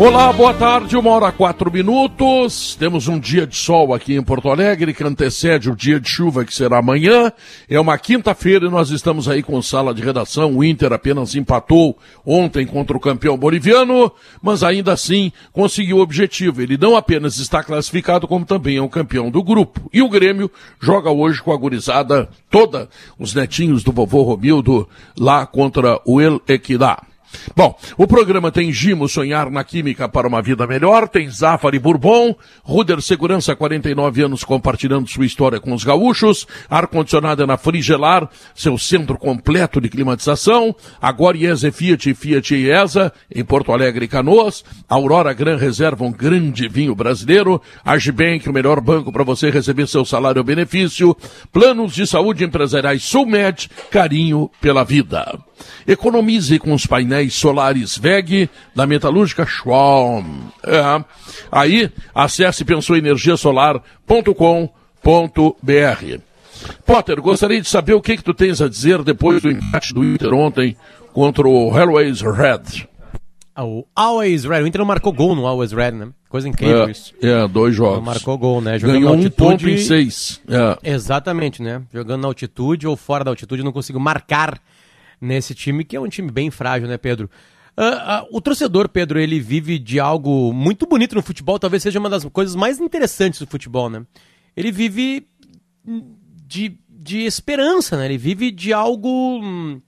Olá, boa tarde, uma hora quatro minutos. Temos um dia de sol aqui em Porto Alegre que antecede o dia de chuva que será amanhã. É uma quinta-feira e nós estamos aí com sala de redação. O Inter apenas empatou ontem contra o campeão boliviano, mas ainda assim conseguiu o objetivo. Ele não apenas está classificado, como também é o campeão do grupo. E o Grêmio joga hoje com a gurizada toda, os netinhos do vovô Romildo, lá contra o El Equidá. Bom, o programa tem Gimo Sonhar na Química para uma Vida Melhor, tem Zafari Bourbon, Ruder Segurança, 49 anos compartilhando sua história com os gaúchos, ar-condicionado na Frigelar, seu centro completo de climatização, agora IESA Fiat e Fiat IESA, em Porto Alegre e Canoas, Aurora Gran Reserva, um grande vinho brasileiro, Agibank, o melhor banco para você receber seu salário ou benefício, planos de saúde empresariais Sulmed, carinho pela vida. Economize com os painéis solares VEG da metalúrgica Schwalm. É. Aí, acesse pensouenergiasolar.com.br. Potter, gostaria de saber o que, que tu tens a dizer depois do empate do Inter ontem contra o Hellways Red. Ah, o Always Red. O Inter não marcou gol no Always Red, né? Coisa incrível é, isso. É, dois jogos. Não marcou gol, né? Jogando Ganhou altitude... um ponto em seis. É. Exatamente, né? Jogando na altitude ou fora da altitude, não conseguiu marcar nesse time, que é um time bem frágil, né, Pedro? Uh, uh, o torcedor, Pedro, ele vive de algo muito bonito no futebol, talvez seja uma das coisas mais interessantes do futebol, né? Ele vive de, de esperança, né? Ele vive de algo hum,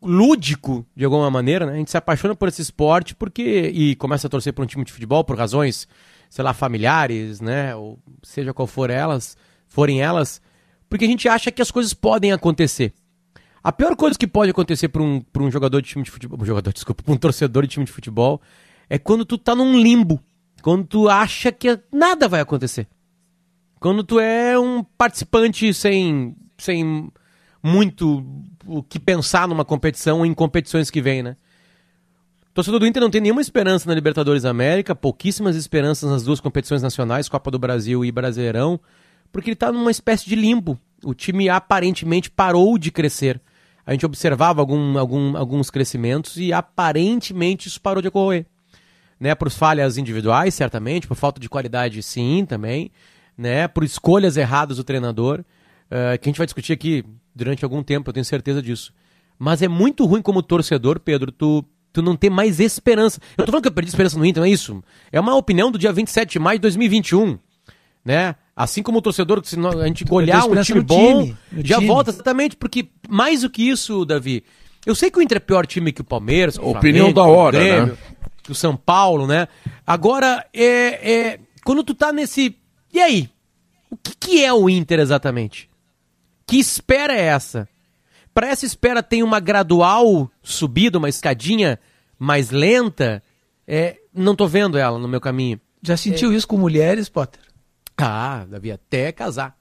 lúdico, de alguma maneira, né? A gente se apaixona por esse esporte porque e começa a torcer por um time de futebol por razões, sei lá, familiares, né? Ou seja qual for elas, forem elas, porque a gente acha que as coisas podem acontecer. A pior coisa que pode acontecer para um, um jogador de time de futebol, um jogador, desculpa, para um torcedor de time de futebol, é quando tu tá num limbo, quando tu acha que nada vai acontecer. Quando tu é um participante sem, sem muito o que pensar numa competição em competições que vem, né? O torcedor do Inter não tem nenhuma esperança na Libertadores América, pouquíssimas esperanças nas duas competições nacionais, Copa do Brasil e Brasileirão, porque ele está numa espécie de limbo. O time aparentemente parou de crescer. A gente observava algum, algum, alguns crescimentos e aparentemente isso parou de ocorrer. Né, por falhas individuais, certamente, por falta de qualidade, sim, também, né, por escolhas erradas do treinador, uh, que a gente vai discutir aqui durante algum tempo, eu tenho certeza disso. Mas é muito ruim como torcedor, Pedro, tu, tu não ter mais esperança. Eu tô falando que eu perdi esperança no Inter, não é isso? É uma opinião do dia 27 de maio de 2021, né? Assim como o torcedor, se a gente olhar um time bom, time, já time. volta exatamente, porque mais do que isso, Davi, eu sei que o Inter é pior time que o Palmeiras, o opinião Flamengo, da hora, o Grêmio, né? Que o São Paulo, né? Agora, é, é, quando tu tá nesse. E aí? O que, que é o Inter exatamente? Que espera é essa? Para essa espera tem uma gradual subida, uma escadinha mais lenta? É, não tô vendo ela no meu caminho. Já sentiu é... isso com mulheres, Potter? Ah, Davi, até casar.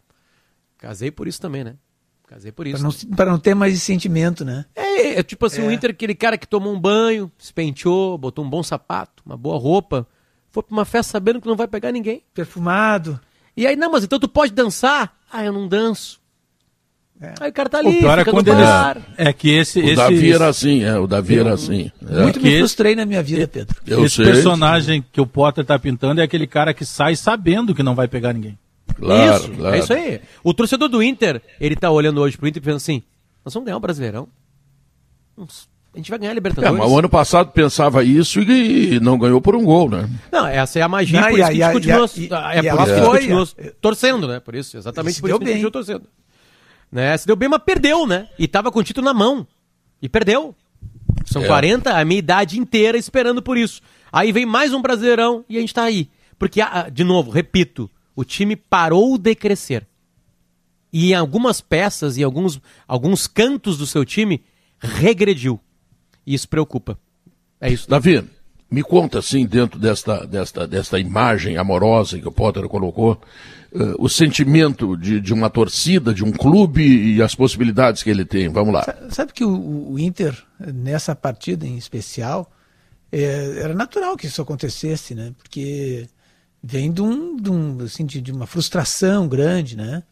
Casei por isso também, né? Casei por isso. Para não, não, ter mais esse sentimento, né? É, é tipo assim, é. o Inter, aquele cara que tomou um banho, se penteou, botou um bom sapato, uma boa roupa, foi pra uma festa sabendo que não vai pegar ninguém. Perfumado. E aí, não, mas então tu pode dançar? Ah, eu não danço. É. Aí o cara tá ali, o pior é quando ele... É que esse... O esse, Davi era assim, é, o Davi era assim. É. Muito me frustrei esse, na minha vida, Pedro. Eu esse sei. personagem que o Potter tá pintando é aquele cara que sai sabendo que não vai pegar ninguém. Claro, isso, claro. é isso aí. O torcedor do Inter, ele tá olhando hoje pro Inter e pensando assim, nós vamos ganhar o Brasileirão. A gente vai ganhar a Libertadores. É, mas o ano passado pensava isso e não ganhou por um gol, né? Não, essa é a magia, não, por isso que a gente continua, é por isso que a gente continua torcendo, né? Por isso, exatamente por isso que a gente continua torcendo. Né? Se deu bem, mas perdeu, né? E tava com o título na mão. E perdeu. São é. 40, a minha idade inteira esperando por isso. Aí vem mais um Brasileirão e a gente tá aí. Porque, ah, de novo, repito, o time parou de crescer. E em algumas peças, em alguns, alguns cantos do seu time, regrediu. E isso preocupa. É isso. Davi, Me conta, assim, dentro desta, desta, desta imagem amorosa que o Potter colocou, uh, o sentimento de, de uma torcida, de um clube e as possibilidades que ele tem. Vamos lá. Sabe que o, o Inter, nessa partida em especial, é, era natural que isso acontecesse, né? Porque vem de, um, de, um, assim, de, de uma frustração grande, né?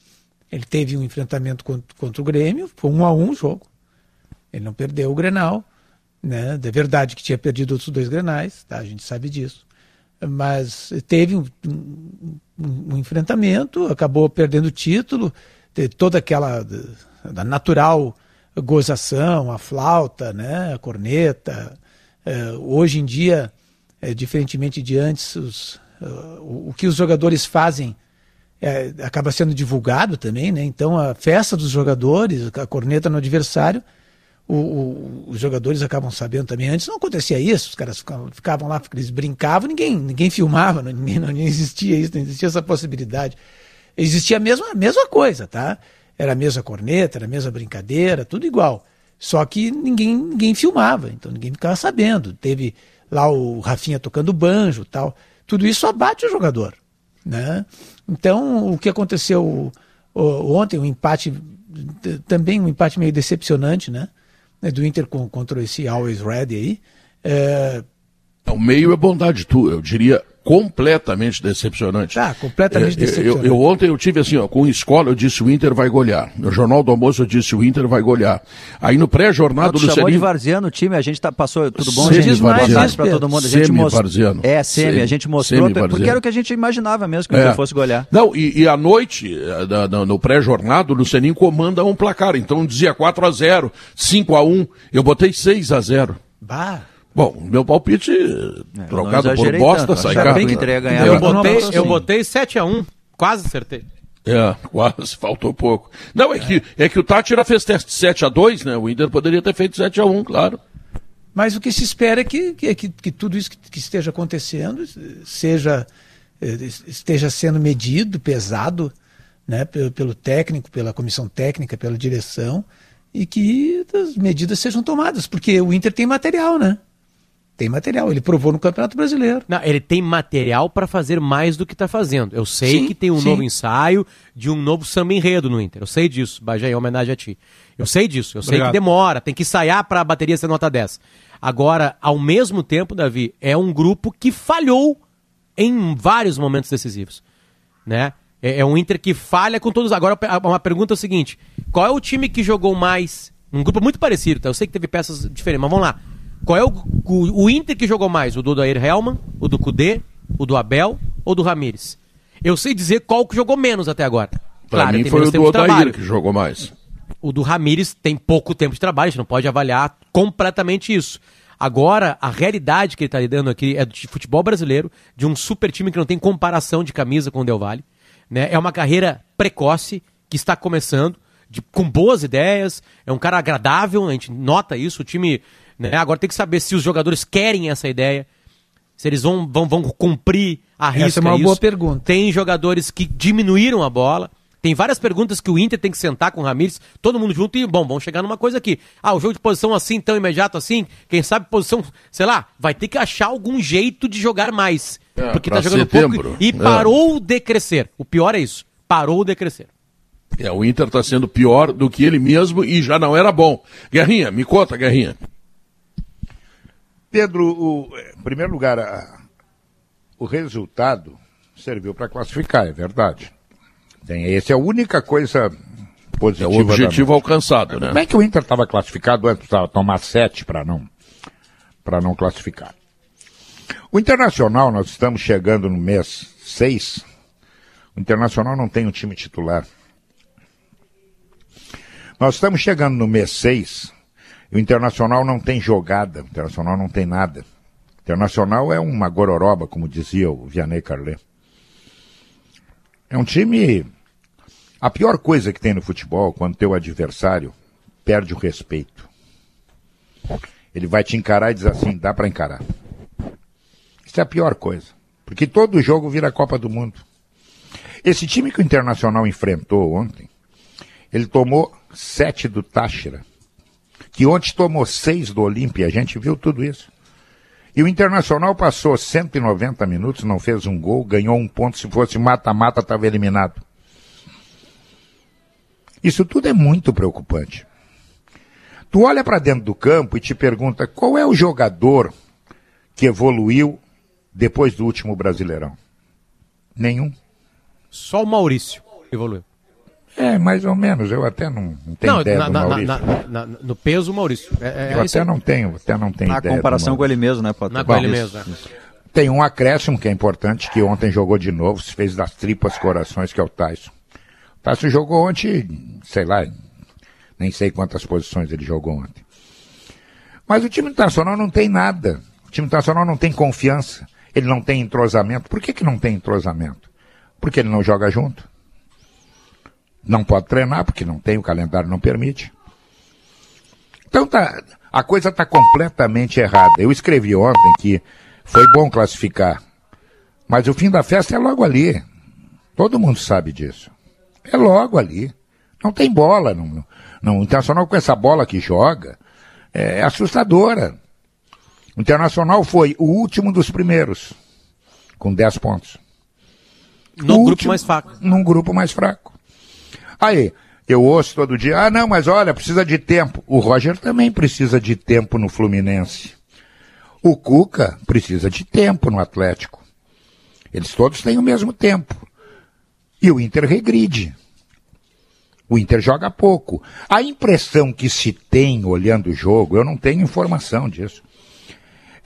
Ele teve um enfrentamento contra, contra o Grêmio, foi um a um o jogo. Ele não perdeu o Grenal, né? É verdade que tinha perdido outros dois Grenais, tá? A gente sabe disso. Mas teve um, um, um enfrentamento, acabou perdendo o título, toda aquela da natural gozação, a flauta, né? A corneta. É, hoje em dia, é, diferentemente de antes, os, uh, o, o que os jogadores fazem é, acaba sendo divulgado também, né? Então a festa dos jogadores, a corneta no adversário, o, o, os jogadores acabam sabendo também. Antes não acontecia isso, os caras ficavam, ficavam lá, eles brincavam, ninguém, ninguém filmava, não, ninguém, não, existia isso, não existia essa possibilidade. Existia a mesma, a mesma coisa, tá? Era a mesma corneta, era a mesma brincadeira, tudo igual. Só que ninguém, ninguém filmava, então ninguém ficava sabendo. Teve lá o Rafinha tocando banjo tal. Tudo isso abate o jogador. Né? Então, o que aconteceu ontem, um empate, também um empate meio decepcionante, né? Do Inter contra esse Always Ready aí. É... O meio é bondade tua, eu diria completamente decepcionante. Tá, completamente é, decepcionante. Eu, eu, ontem eu tive assim, ó, com escola eu disse o Inter vai golear. No Jornal do Almoço eu disse o Inter vai golear. Aí no pré-jornado do chamou de Varziano o time, a gente tá, passou, tudo bom? Semi a gente Varziano. para todo mundo. A gente Semi mostrou, é, semi, Semi, a gente mostrou, Semi porque era o que a gente imaginava mesmo que o É. Inter fosse golear. Não, e, e à noite, eh, da- da- no pré-jornado, o Luceninho comanda um placar. Então dizia 4 a 0 5 a 1 Eu botei 6 a 0 Bah, Bom, meu palpite, É, trocado não por bosta, tanto, sai cá. Eu botei, eu botei 7x1. Quase acertei. É, quase, faltou pouco. Não, é, Que, é que o Tátira fez 7 a 2 né? O Inter poderia ter feito 7 a 1 claro. Mas o que se espera é que, que, que, que tudo isso que, que esteja acontecendo seja, eh, esteja sendo medido, pesado, né, pelo, pelo técnico, pela comissão técnica, pela direção, e que as medidas sejam tomadas, porque o Inter tem material, né? Tem material, ele provou no Campeonato Brasileiro. Não, ele tem material para fazer mais do que está fazendo. Eu sei Sim, que tem um sim. novo ensaio de um novo samba enredo no Inter. Eu sei disso, Bajé, em homenagem a ti. Eu sei disso. Eu sei Obrigado. que demora, tem que ensaiar para a bateria ser nota 10. Agora, ao mesmo tempo, Davi, é um grupo que falhou em vários momentos decisivos. Né? É, é um Inter que falha com todos. Agora, uma pergunta é o seguinte: qual é o time que jogou mais? Um grupo muito parecido, tá? Eu sei que teve peças diferentes, mas vamos lá. Qual é o, o, o Inter que jogou mais? O do Odair Helman, o do Cudê, o do Abel ou do Ramires? Eu sei dizer qual que jogou menos até agora. Pra mim foi o do Odair que jogou mais. O do Ramires tem pouco tempo de trabalho, a gente não pode avaliar completamente isso. Agora, a realidade que ele está lidando aqui é de futebol brasileiro, de um super time que não tem comparação de camisa com o Del Valle. Né? É uma carreira precoce que está começando, de- com boas ideias, é um cara agradável, a gente nota isso. O time né? agora tem que saber se os jogadores querem essa ideia, se eles vão, vão, vão cumprir a risca Essa é uma isso. boa pergunta. Tem jogadores que diminuíram a bola. Tem várias perguntas que o Inter tem que sentar com o Ramires, todo mundo junto e, bom, vamos chegar numa coisa aqui. Ah, o jogo de posição assim, tão imediato assim, quem sabe posição, sei lá, vai ter que achar algum jeito de jogar mais. É, porque tá jogando setembro. pouco e É. parou de crescer. O pior é isso, parou de crescer. É, o Inter está sendo pior do que ele mesmo e já não era bom. Guerrinha, me conta, Guerrinha. Pedro, o, em primeiro lugar, a- o resultado serviu para classificar, é verdade. Tem, essa é a única coisa É positiva. o objetivo alcançado, né? Como é que o Inter estava classificado antes? Precisava tomar sete para não, para não classificar. O Internacional, nós estamos chegando no mês seis. O Internacional não tem um time titular. Nós estamos chegando no mês seis. E o Internacional não tem jogada. O Internacional não tem nada. O Internacional é uma gororoba, como dizia o Vianney Carlet. É um time. A pior coisa que tem no futebol, quando teu adversário perde o respeito. Ele vai te encarar e diz assim: dá para encarar. Isso é a pior coisa. Porque todo jogo vira Copa do Mundo. Esse time que o Internacional enfrentou ontem, ele tomou sete do Táchira, que ontem tomou seis do Olímpia. A gente viu tudo isso. E o Internacional passou 190 minutos, não fez um gol, ganhou um ponto. Se fosse mata-mata, estava eliminado. Isso tudo é muito preocupante. Tu olha para dentro do campo e te pergunta qual é o jogador que evoluiu depois do último Brasileirão? Nenhum. Só o Maurício evoluiu. É, mais ou menos. Eu até não, não tenho Não, ideia na- do na- Maurício. na- na- na- no peso, Maurício. É, é eu isso até aí. não tenho, até não tenho Na ideia. do comparação com ele mesmo, né? Na com ele mesmo. é. Tem um acréscimo que é importante, que ontem jogou de novo, se fez das tripas corações, que é o Tyson. O Tyson jogou ontem, sei lá, nem sei quantas posições ele jogou ontem. Mas o time internacional não tem nada. O time internacional não tem confiança. Ele não tem entrosamento. Por que, que não tem entrosamento? Porque ele não joga junto. Não pode treinar, porque não tem, o calendário não permite. Então tá, a coisa está completamente errada. Eu escrevi ontem que foi bom classificar, mas o fim da festa é logo ali. Todo mundo sabe disso. É logo ali. Não tem bola. Não, não, o Internacional com essa bola que joga é, assustadora. O Internacional foi o último dos primeiros, com 10 pontos. O grupo mais fraco. Num grupo mais fraco. Aí, eu ouço todo dia, ah, não, mas olha, precisa de tempo. O Roger também precisa de tempo no Fluminense. O Cuca precisa de tempo no Atlético. Eles todos têm o mesmo tempo. E o Inter regride. O Inter joga pouco. A impressão que se tem olhando o jogo, eu não tenho informação disso,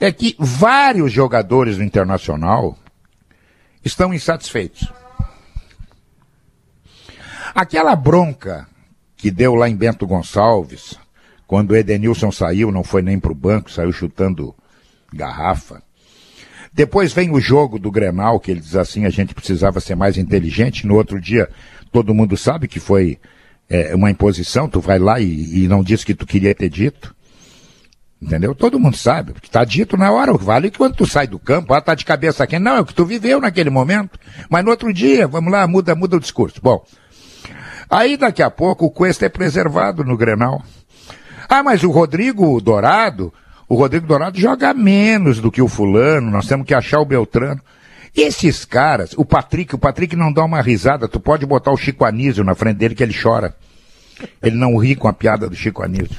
é que vários jogadores do Internacional estão insatisfeitos. Aquela bronca que deu lá em Bento Gonçalves, quando o Edenilson saiu, não foi nem para o banco, saiu chutando garrafa. Depois vem o jogo do Grenal, que ele diz assim, a gente precisava ser mais inteligente. No outro dia, todo mundo sabe que foi é, uma imposição, tu vai lá e, e não diz que tu queria ter dito. Entendeu? Todo mundo sabe, porque está dito na hora, vale que quando tu sai do campo, ah, tá de cabeça quente. Não, é o que tu viveu naquele momento. Mas no outro dia, vamos lá, muda, muda o discurso. Bom, aí daqui a pouco o Cuesta é preservado no Grenal. Ah, mas o Rodrigo Dourado, o Rodrigo Dourado joga menos do que o fulano, nós temos que achar o Beltrano. Esses caras, o Patrick, o Patrick não dá uma risada, tu pode botar o Chico Anísio na frente dele que ele chora. Ele não ri com a piada do Chico Anísio.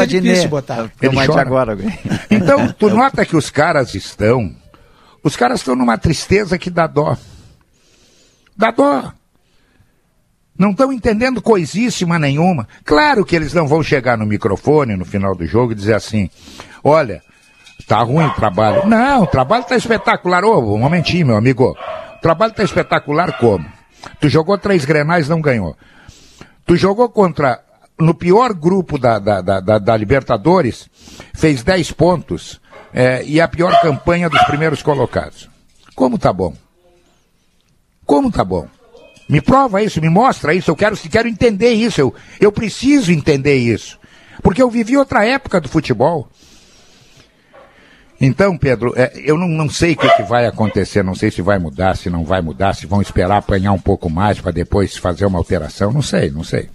Adnet. de botar. De chora. agora. Então, tu nota que os caras estão. Os caras estão numa tristeza que dá dó. Dá dó. Não estão entendendo coisíssima nenhuma. Claro que eles não vão chegar no microfone no final do jogo e dizer assim: olha, tá ruim o trabalho. Não, o trabalho tá espetacular. Ô, um momentinho, meu amigo. O trabalho tá espetacular como? Tu jogou três grenais não ganhou. Tu jogou contra. No pior grupo da, da, da, da- da Libertadores, fez 10 pontos é, e a pior campanha dos primeiros colocados. Como tá bom? Como tá bom? Me prova isso, me mostra isso, eu quero, quero entender isso, eu, eu preciso entender isso. Porque eu vivi outra época do futebol. Então, Pedro, é, eu não, não sei o que, que vai acontecer, não sei se vai mudar, se não vai mudar, se vão esperar apanhar um pouco mais para depois fazer uma alteração, não sei, não sei.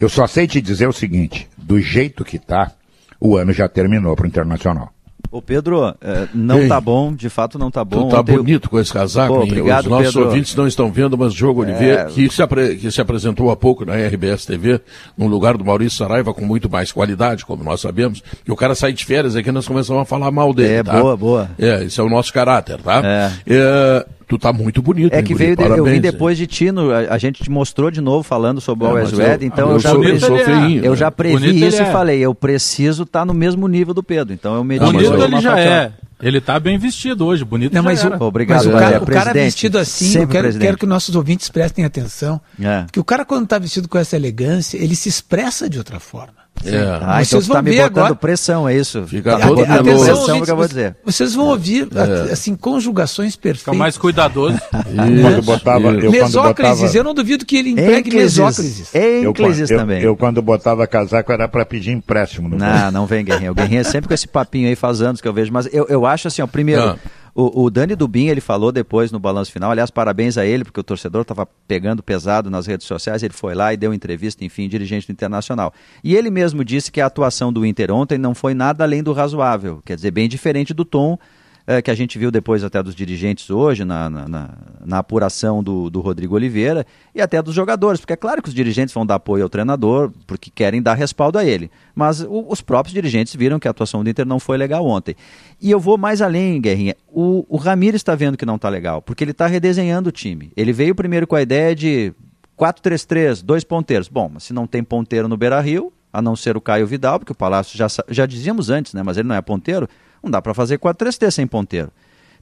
Eu só sei te dizer o seguinte: do jeito que tá, o ano já terminou para o Internacional. Ô Pedro, eh, não Ei. tá bom, de fato não tá bom. Tu tá Ontem eu- bonito com esse casaco, Pô, obrigado, Os nossos Pedro. ouvintes não estão vendo, mas o Diogo Oliveira, que, se apre- que se apresentou há pouco na RBS TV, no lugar do Maurício Saraiva, com muito mais qualidade, como nós sabemos, que o cara sai de férias aqui nós começamos a falar mal dele. É, tá? boa, boa. É, esse é o nosso caráter, tá? É. É, tu tá muito bonito, É hein, que veio, de- eu vim depois de Tino, a, a gente te mostrou de novo falando sobre o É, Always Red, então eu eu, já, sou- sou é. feinho, eu né? já previ Bonito isso é. e falei, eu preciso estar no mesmo nível do Pedro, então eu mas Bonito ele já é. Ele tá bem vestido hoje, bonito Não, já mas o, era. Obrigado, mas o cara, o cara vestido assim, eu quero, quero que nossos ouvintes prestem atenção. É. Que o cara, quando está vestido com essa elegância, ele se expressa de outra forma. É. Ah, então Vocês você tá vão me ver botando agora- pressão, é isso? Fica tá todo botando meloso. pressão que eu vou dizer. Vocês vão ouvir É. assim conjugações perfeitas. Fica mais cuidadoso. Quando botava, eu quando Mesóclises, botava, eu não duvido que ele empregue mesóclises. eu, Ênclises eu- também. eu quando botava casaco era para pedir empréstimo no banco. Não, não vem Guerrinha. O Guerrinha é sempre com esse papinho aí faz anos que eu vejo. Mas eu, eu acho assim, ó, primeiro, Ah. O, o Dani Dubin, ele falou depois no balanço final, aliás, parabéns a ele, porque o torcedor estava pegando pesado nas redes sociais, ele foi lá e deu entrevista, enfim, dirigente do Internacional. E ele mesmo disse que a atuação do Inter ontem não foi nada além do razoável, quer dizer, bem diferente do tom é, que a gente viu depois até dos dirigentes hoje, na, na, na, na apuração do, do, Rodrigo Oliveira, e até dos jogadores, porque é claro que os dirigentes vão dar apoio ao treinador, porque querem dar respaldo a ele. Mas o, os próprios dirigentes viram que a atuação do Inter não foi legal ontem. E eu vou mais além, Guerrinha. O, o Ramires está vendo que não está legal, porque ele está redesenhando o time. Ele veio primeiro com a ideia de 4-3-3, dois ponteiros. Bom, mas se não tem ponteiro no Beira Rio, a não ser o Caio Vidal, porque o Palácio já, já dizíamos antes, né? Mas ele não é ponteiro não dá para fazer 4-3-3 sem ponteiro.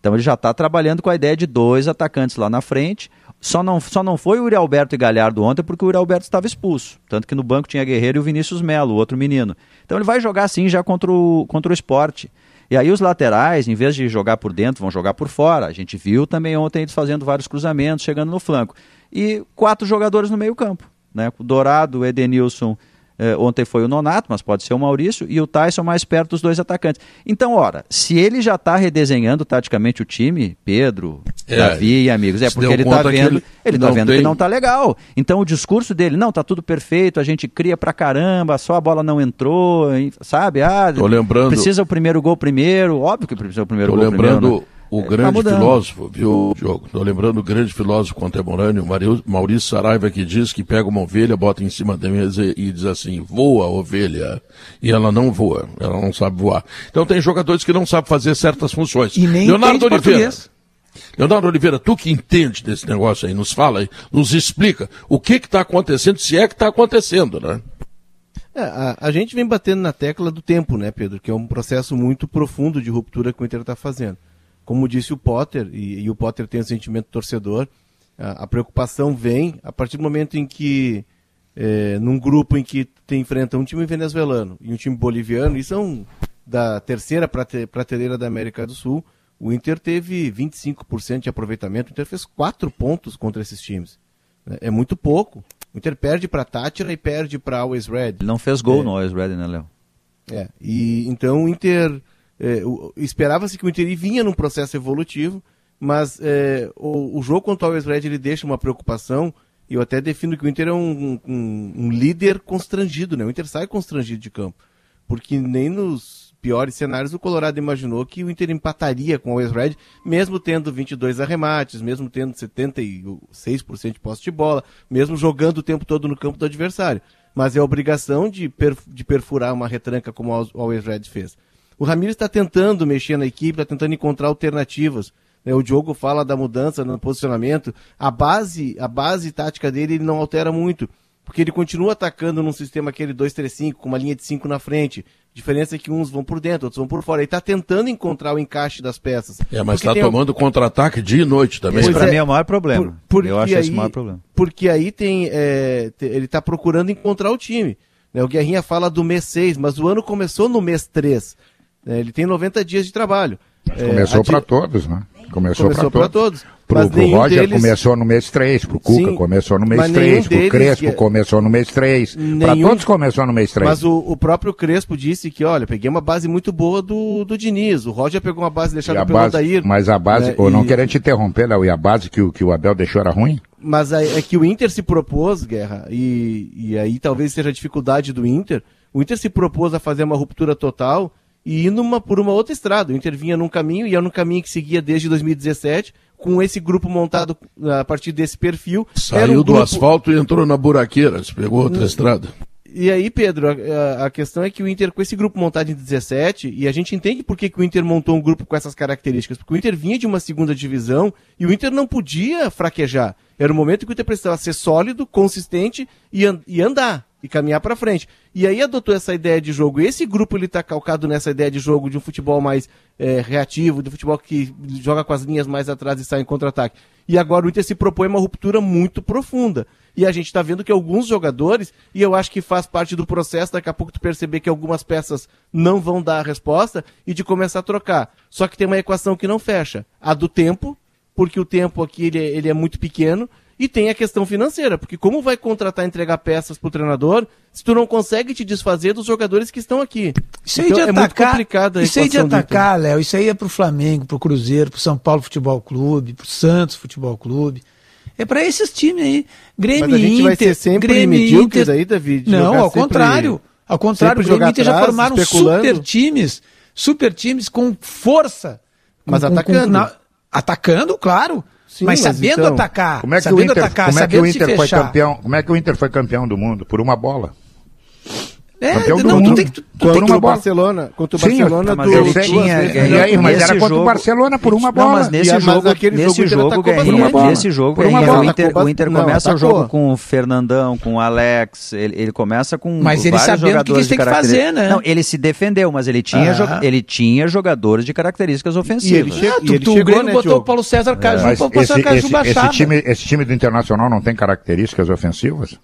Então ele já está trabalhando com a ideia de dois atacantes lá na frente. Só não, só não foi o Uri Alberto e Galhardo ontem porque o Uri Alberto estava expulso. Tanto que no banco tinha Guerreiro e o Vinícius Melo, o outro menino. Então ele vai jogar assim já contra o, contra o esporte. E aí os laterais, em vez de jogar por dentro, vão jogar por fora. A gente viu também ontem eles fazendo vários cruzamentos, chegando no flanco. E quatro jogadores no meio campo. Né? O Dourado, Edenilson é, ontem foi o Nonato, mas pode ser o Maurício, e o Tyson mais perto dos dois atacantes. Então, ora, se ele já está redesenhando taticamente o time, Pedro, é, Davi e amigos, é porque ele está vendo, que ele, tá vendo tem... que não está legal. Então o discurso dele, não, está tudo perfeito, a gente cria pra caramba, só a bola não entrou, sabe? Ah, Tô lembrando... precisa o primeiro gol primeiro, óbvio que precisa o primeiro Tô gol lembrando... primeiro. Né? O é, grande tá filósofo, viu, Diogo? Estou lembrando o grande filósofo contemporâneo, Maurício Saraiva, que diz que pega uma ovelha, bota em cima da mesa e diz assim, voa ovelha. E ela não voa, ela não sabe voar. Então tem jogadores que não sabem fazer certas funções. E nem Leonardo Oliveira. Português. Leonardo Oliveira, tu que entende desse negócio aí, nos fala aí, nos explica o que está acontecendo, se é que está acontecendo, né? É, a, a, gente vem batendo na tecla do tempo, né, Pedro? Que é um processo muito profundo de ruptura que o Inter está fazendo como disse o Potter, e, e o Potter tem o sentimento torcedor, a, a, preocupação vem a partir do momento em que, é, num grupo em que te enfrenta um time venezuelano e um time boliviano, e são da terceira prateleira da América do Sul, o Inter teve 25% de aproveitamento, o Inter fez quatro pontos contra esses times. É, é muito pouco. O Inter perde para Tátira e perde para Always Red. Ele não fez gol é. no Always Red, né, Léo? É, e então o Inter é, Esperava-se que o Inter vinha num processo evolutivo, mas é, o, o, jogo contra o Always Red ele deixa uma preocupação. Eu até defino que o Inter é um, um, um, líder constrangido, né? O Inter sai constrangido de campo. Porque nem nos piores cenários o Colorado imaginou que o Inter empataria com o Always Red, mesmo tendo 22 arremates, mesmo tendo 76% de posse de bola, mesmo jogando o tempo todo no campo do adversário. Mas é obrigação de perfurar uma retranca como o Always Red fez. O Ramires está tentando mexer na equipe, está tentando encontrar alternativas. Né? O Diogo fala da mudança no posicionamento. A base, a base tática dele ele não altera muito, porque ele continua atacando num sistema aquele 2-3-5, com uma linha de 5 na frente. A diferença é que uns vão por dentro, outros vão por fora. Ele está tentando encontrar o encaixe das peças. É, mas está tomando um... contra-ataque dia e noite também. Esse para é, mim é o maior problema. Por, Eu acho aí, esse o maior problema. Porque aí tem, é, ele está procurando encontrar o time. Né? O Guerrinha fala do mês 6, mas o ano começou no mês 3. É, ele tem 90 dias de trabalho. É, começou para todos, né? Começou, começou para todos. Pro, pro Roger deles... começou no mês 3, pro Cuca Sim, começou no mês 3, pro Crespo que... começou no mês 3, nenhum... para todos começou no mês 3. Mas o, o, próprio Crespo disse que, olha, peguei uma base muito boa do, do Diniz, o Roger pegou uma base deixada pelo base, Odair. Mas a base, né? não querendo te interromper, Léo, e a base que o, que o Abel deixou era ruim? Mas é, é que o Inter se propôs, Guerra, e, e aí talvez seja a dificuldade do Inter, o Inter se propôs a fazer uma ruptura total e ir numa, por uma outra estrada. O Inter vinha num caminho e era no caminho que seguia desde 2017, com esse grupo montado a partir desse perfil. Saiu um do asfalto e entrou na buraqueira, se pegou outra estrada. E aí, Pedro, a, a, questão é que o Inter, com esse grupo montado em 17, e a gente entende por que, que o Inter montou um grupo com essas características, porque o Inter vinha de uma segunda divisão e o Inter não podia fraquejar. Era o momento que o Inter precisava ser sólido, consistente e, an e andar e caminhar para frente. E aí adotou essa ideia de jogo. Esse grupo ele está calcado nessa ideia de jogo de um futebol mais é, reativo, de futebol que joga com as linhas mais atrás e sai em contra-ataque. E agora o Inter se propõe uma ruptura muito profunda. E a gente está vendo que alguns jogadores, e eu acho que faz parte do processo, daqui a pouco tu perceber que algumas peças não vão dar a resposta e de começar a trocar. Só que tem uma equação que não fecha. A do tempo, porque o tempo aqui ele é, ele é muito pequeno, E tem a questão financeira, porque como vai contratar e entregar peças pro treinador se tu não consegue te desfazer dos jogadores que estão aqui? Isso aí Então, de é muito atacar, complicado a isso aí de atacar, Léo, isso aí é pro Flamengo, pro Cruzeiro, pro São Paulo Futebol Clube, pro Santos Futebol Clube. É pra esses times aí. Grêmio Mas a gente Inter, vai ser sempre Grêmio Inter. aí, David? Não, ao sempre- contrário. Ao contrário, o Grêmio Inter já formaram super times, super times com força. Com- Mas com- com- atacando. na- atacando, claro. Sim, mas mas sabendo então, atacar. Como é que o sabendo Inter, atacar, como é que o Inter foi campeão? Como é que o Inter foi campeão do mundo? Por uma bola. É, Campeão do não, tu mundo. tem que. tu- tu Contra uma o bola. Barcelona, contra o Sim, Barcelona mas do, ele duas tinha E melhor. aí, mas Nesse era contra o jogo- Barcelona por uma Não, bola. mas nesse E mas jogo, nesse jogo o jogo. Por uma nesse jogo, Por uma Guerrinha, bola. o Inter, o Inter Não, começa o atacou. jogo com o Fernandão, com o Alex, ele, ele começa com Mas ele sabendo o que que eles têm que fazer, né? Não, ele se defendeu, mas ele tinha, Ah. jo- ele tinha jogadores de características ofensivas. E ele Ah, E tu, ele tu, o chegou, Grêmio né, botou o Paulo César Caju, o Paulo César Caju time, esse time do Internacional não tem características ofensivas?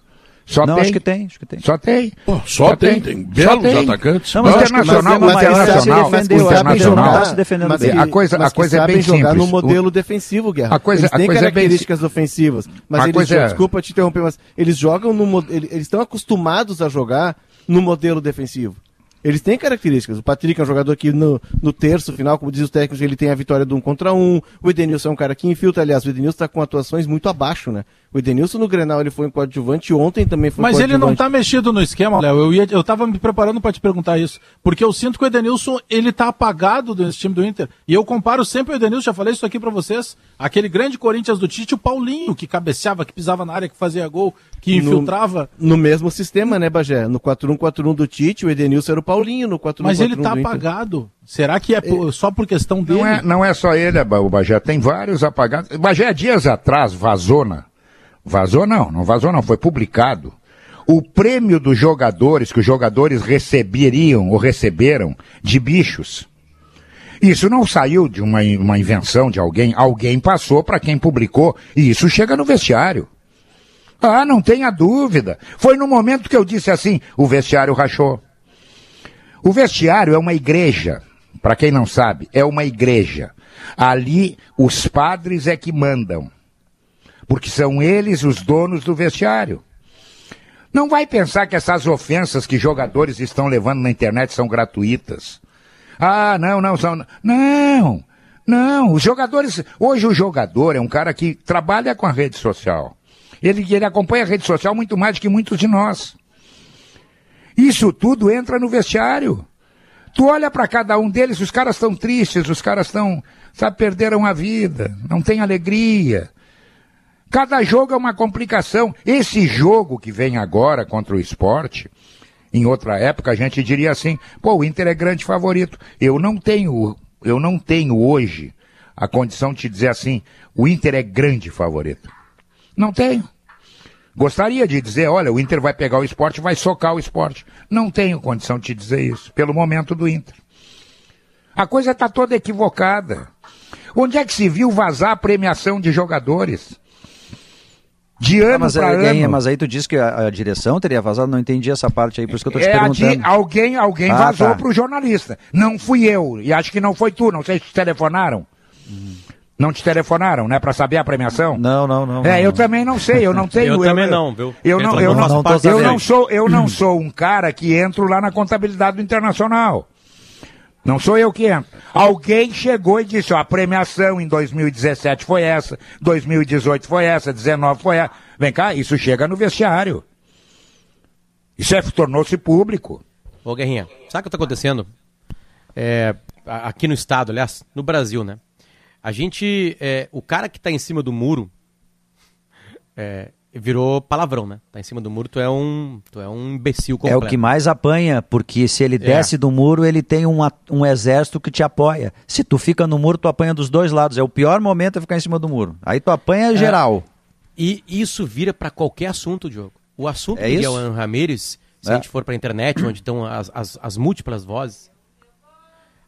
Só Não, tem. acho que tem, acho que tem. Só tem. Pô, só tem, tem belos atacantes. Não, mas O acho que o Internacional, o maior é Internacional, defendeu, o ele Internacional não defendendo mas que- A coisa- mas a coisa é bem jogar simples. no modelo defensivo, Guerra. A coisa- eles têm a coisa é bem características ofensivas, mas A eles coisa jogam, é- desculpa te interromper, mas eles jogam no eles estão acostumados a jogar no modelo defensivo. Eles têm características. O Patrick é um jogador que no, no terço final, como diz os técnicos, ele tem a vitória de um contra um. O Edenilson é um cara que infiltra. Aliás, o Edenilson está com atuações muito abaixo, né? O Edenilson no Grenal ele foi um coadjuvante e ontem também foi um Mas ele não coadjuvante. tá mexido no esquema, Léo. Eu, ia, eu tava me preparando pra te perguntar isso. Porque eu sinto que o Edenilson, ele tá apagado desse time do Inter. E eu comparo sempre o Edenilson, já falei isso aqui pra vocês. Aquele grande Corinthians do Tite, o Paulinho, que cabeceava, que pisava na área, que fazia gol, que infiltrava. No mesmo sistema, né, Bagé? No 4-1-4-1 do Tite, o Edenilson era o Paulinho no 4-1-4-1 Mas ele tá Inter. apagado. Será que é por- só por questão dele? Não é, não é só ele, o Bagé, tem vários apagados. O Bagé, dias atrás, vazou, na, vazou não, não vazou não, foi publicado. O prêmio dos jogadores, que os jogadores receberiam ou receberam de bichos. Isso não saiu de uma, uma invenção de alguém, alguém passou para quem publicou, e isso chega no vestiário. Ah, não tenha dúvida. Foi no momento que eu disse assim, o vestiário rachou. O vestiário é uma igreja. Para quem não sabe, é uma igreja. Ali os padres é que mandam. Porque são eles os donos do vestiário. Não vai pensar que essas ofensas que jogadores estão levando na internet são gratuitas. Ah, não, não são. Não, não. Os jogadores. Hoje o jogador é um cara que trabalha com a rede social. Ele, ele acompanha a rede social muito mais do que muitos de nós. Isso tudo entra no vestiário. Tu olha para cada um deles, os caras estão tristes, os caras estão, sabe, perderam a vida, não tem alegria. Cada jogo é uma complicação. Esse jogo que vem agora contra o esporte, em outra época a gente diria assim, pô, o Inter é grande favorito. Eu não tenho, eu não tenho hoje a condição de te dizer assim, o Inter é grande favorito. Não tenho. Gostaria de dizer, olha, o Inter vai pegar o esporte, vai socar o esporte. Não tenho condição de te dizer isso, pelo momento do Inter. A coisa está toda equivocada. Onde é que se viu vazar a premiação de jogadores? De ano Ah, mas, para é, Guerrinha, ano. mas aí tu disse que a, a direção teria vazado, não entendi essa parte aí, por isso que eu tô te É, a de- perguntando. alguém alguém Ah, vazou tá. para o jornalista. Não fui eu. E acho que não foi tu. Não sei se te telefonaram. Não te telefonaram, né? Para saber a premiação? Não, não, não. É, não, eu não. também não sei, eu não tenho. Eu também não, viu? Eu não, eu não, Não eu não sou, eu não sou um cara que entro lá na contabilidade do internacional. Não sou eu que entro. Alguém chegou e disse, ó, a premiação em 2017 foi essa, 2018 foi essa, 19 foi essa. Vem cá, isso chega no vestiário. Isso é, tornou-se público. Ô, Guerrinha, sabe o que está acontecendo? É, a- aqui no estado, aliás, no Brasil, né? A gente. é, o cara que está em cima do muro é, virou palavrão, né? Tá em cima do muro, tu é um. Tu é um imbecil É completo. o que mais apanha, porque se ele desce do muro, ele tem um, um exército que te apoia. Se tu fica no muro, tu apanha dos dois lados. É o pior momento é ficar em cima do muro. Aí tu apanha geral. E isso vira para qualquer assunto, Diogo. O assunto É que isso? é o Ana Ramírez, se É. a gente for para a internet, onde estão as, as, as múltiplas vozes,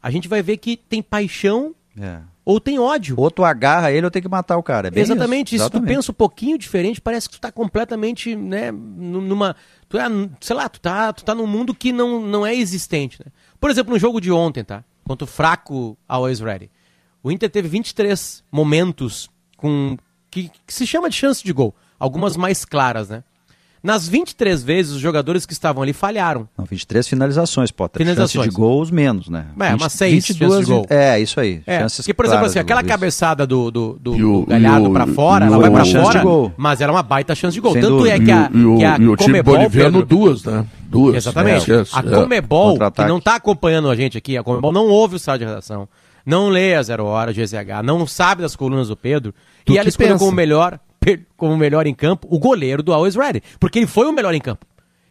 a gente vai ver que tem paixão É. ou tem ódio. Ou tu agarra ele ou tem que matar o cara. É Exatamente, isso. se tu pensa um pouquinho diferente, parece que tu tá completamente, né, nu- numa, tu é, sei lá, tu tá, tu tá num mundo que não, não é existente, né? Por exemplo, no jogo de ontem, tá? Contra o fraco Always Ready. O Inter teve 23 momentos com que, que se chama de chance de gol. Algumas mais claras, né? Nas 23 vezes, os jogadores que estavam ali falharam. Não, 23 finalizações, Potter. Finalizações. Chance de gols menos, né? É, umas seis chances de gol. É, isso aí. É, chances porque, por exemplo, assim, aquela cabeçada do, do, do, o- do Galhardo o- pra fora, e ela o- vai pra uma chance fora, de gol. mas era uma baita chance de gol. Sem Tanto dúvida. é que a, e o, que a e o time boliviano, Pedro, duas, né? Duas. Exatamente. É, a é. Comebol, que Contra-ataque. não está acompanhando a gente aqui, a Comebol não ouve o sala de redação, não lê a Zero Hora, GZH, não sabe das colunas do Pedro, Tu e ela que escolheu como melhor, como melhor em campo o goleiro do Always Ready, porque ele foi o melhor em campo.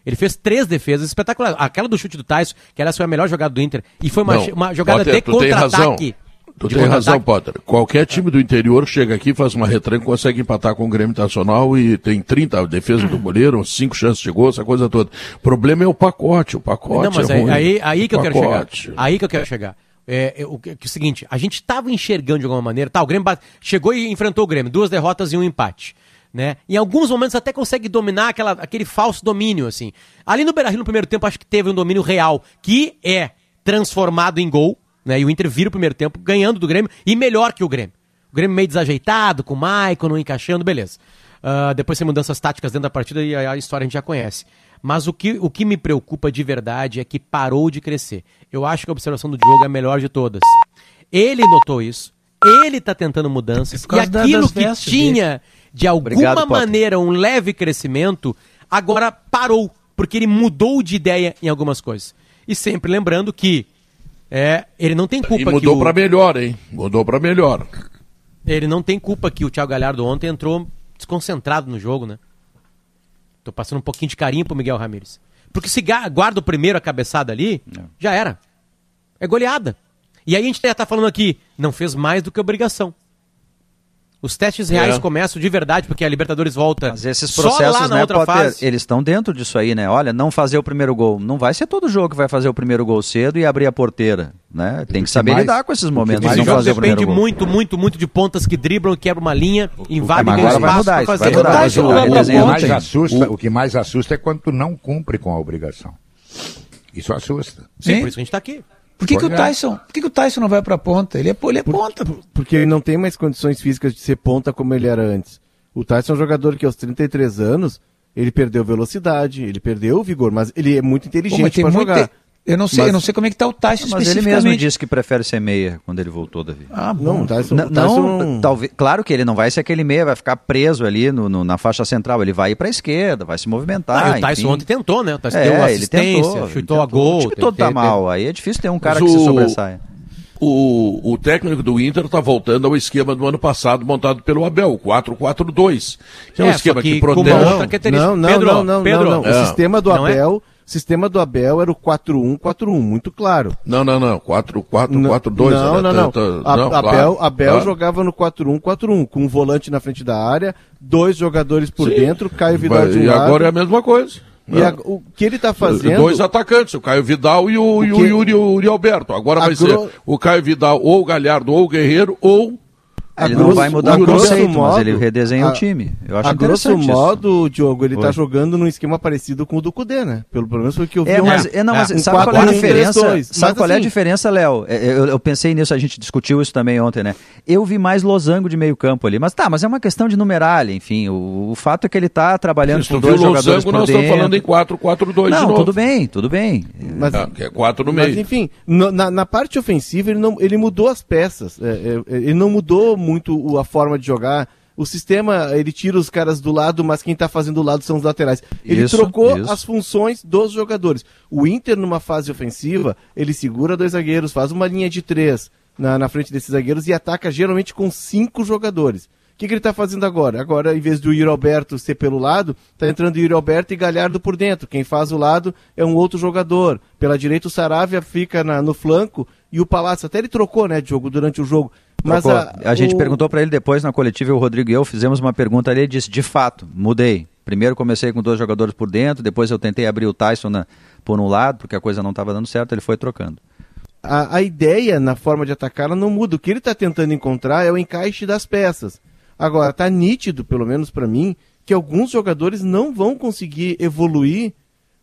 Ele fez três defesas espetaculares. Aquela do chute do Tyson, que ela foi a melhor jogada do Inter, e foi uma, Não, uma jogada Potter, de tu tem razão. contra-ataque. Tu tem razão. Potter. Qualquer time do interior chega aqui, faz uma retranca, consegue empatar com o Grêmio Nacional e tem 30 defesa do goleiro, 5 chances de gol, essa coisa toda. O problema é o pacote. O pacote Não, mas é aí, ruim. aí, aí que eu quero chegar. Pacote. Aí que eu quero chegar. É, é, o, é o seguinte, a gente estava enxergando de alguma maneira, tá, o Grêmio bate- chegou e enfrentou o Grêmio, duas derrotas e um empate. Né? Em alguns momentos até consegue dominar aquela, aquele falso domínio, assim. Ali no Beira-Rio, no primeiro tempo, acho que teve um domínio real, que é transformado em gol, né? E o Inter vira o primeiro tempo ganhando do Grêmio e melhor que o Grêmio. O Grêmio meio desajeitado, com o Maicon não encaixando, beleza. Ah, depois tem mudanças táticas dentro da partida e a, a história a gente já conhece. Mas o que, o que me preocupa de verdade é que parou de crescer. Eu acho que a observação do Diogo é a melhor de todas. Ele notou isso, ele está tentando mudanças, É e da- aquilo que tinha, de alguma Obrigado, maneira, um leve crescimento, agora parou, porque ele mudou de ideia em algumas coisas. E sempre lembrando que é, ele não tem E culpa que mudou o, pra melhor, hein? Mudou pra melhor. ele não tem culpa que o Thiago Galhardo ontem entrou desconcentrado no jogo, né? Tô passando um pouquinho de carinho pro Miguel Ramírez. Porque se guarda o primeiro a cabeçada ali, já era. É goleada. E aí a gente já tá falando aqui, não fez mais do que obrigação. Os testes reais É. começam de verdade, porque a Libertadores volta Mas esses só lá processos, na né, outra Potter, fase. eles estão dentro disso aí, né? Olha, não fazer o primeiro gol. Não vai ser todo jogo que vai fazer o primeiro gol cedo e abrir a porteira, né? Tem que que saber mais- lidar com esses o momentos Esse jogo fazer o primeiro depende gol. muito, muito, muito de pontas que driblam, quebram uma linha, invadem vai espaço mudar pra isso, vai fazer. mudar. Mas o- o- O que, assusta, o que mais assusta é quando tu não cumpre com a obrigação. Isso assusta. Sim, Sim. por isso que a gente tá aqui. Por que, que o. Tyson, por que, que o Tyson não vai pra ponta? Ele é, ele é ponta. pô. Porque ele não tem mais condições físicas de ser ponta como ele era antes. O Tyson é um jogador que aos 33 anos, ele perdeu velocidade, ele perdeu o vigor, mas ele é muito inteligente para jogar. Eu não sei, Mas- eu não sei como é que tá o Tyson Mas ele mesmo especificamente. disse que prefere ser meia quando ele voltou, Davi. Ah, bom. Não, o Tyson, N- o Tyson não, não- talvez, claro que ele não vai ser aquele meia, vai ficar preso ali no, no- na faixa central. Ele vai ir para a esquerda, vai se movimentar. Ah, e o Tyson enfim. ontem tentou, né? O Tyson É, deu ele tentou, chutou ele a gol. O time todo tá mal. Aí é difícil ter um cara Mas que se sobressaia. O, o técnico do Inter está voltando ao esquema do ano passado montado pelo Abel, o 4-4-2. Que é, um É, só esquema que que, protege. Não, não, Pedro, não, não, Pedro, não, não. É. O sistema do Não é? Abel, sistema do Abel era o 4-1-4-1, muito claro. Não, não, não. 4-4-4-2. Não, não, não. tanto- A- não, Abel, claro, Abel claro. jogava no 4-1-4-1, com um volante na frente da área, dois jogadores por Sim. dentro, Caio Vidal Vai- de um E lado. agora é a mesma coisa. E a- o que ele está fazendo... Dois atacantes, o Caio Vidal e o, e o Yuri, o Yuri Alberto. Agora vai gro- ser o Caio Vidal ou o Galhardo ou o Guerreiro ou. A Ele não grosso- vai mudar a o grosso conceito, mas modo, ele redesenha a- o time. Eu acho a grosso interessante isso. modo, Diogo, ele está Oi. jogando num esquema parecido com o do Cudê, né? Pelo, pelo menos foi o que eu vi. É, mas, ontem. é, não, mas Um sabe qual é a 4-1-3-2. diferença? Sabe Mas, qual é a assim, diferença, Léo? É, Eu, eu pensei nisso, a gente discutiu isso também ontem, né? Eu vi mais losango de meio campo ali. Mas tá, mas é uma questão de numeralha, enfim. O, o fato é que ele tá trabalhando com dois jogadores Losango, por nós dentro. estamos falando em 4-4-2 de Não, tudo bem, tudo bem. Mas, Ah, é 4 no mas, meio. enfim, no- na, na parte ofensiva ele, não, ele mudou as peças. É, é, ele não mudou muito o- a forma de jogar. O sistema, ele tira os caras do lado, mas quem está fazendo o lado são os laterais. Ele Isso, trocou isso. as funções dos jogadores. O Inter, numa fase ofensiva, ele segura dois zagueiros, faz uma linha de três na, na frente desses zagueiros e ataca geralmente com cinco jogadores. O que, que ele está fazendo agora? Agora, em vez do Yuri Alberto ser pelo lado, está entrando Yuri Alberto e Galhardo por dentro. Quem faz o lado é um outro jogador. Pela direita, o Saravia fica na- no flanco e o Palácio. Até ele trocou, né, Diogo, durante o jogo. Mas a, a, gente o- perguntou para ele depois na coletiva, o Rodrigo e eu fizemos uma pergunta ali, ele disse, de fato, mudei. Primeiro comecei com dois jogadores por dentro, depois eu tentei abrir o Tyson na- por um lado, porque a coisa não estava dando certo, ele foi trocando. a, a ideia na forma de atacar ela não muda. O que ele está tentando encontrar é o encaixe das peças. Agora, tá nítido, pelo menos para mim, que alguns jogadores não vão conseguir evoluir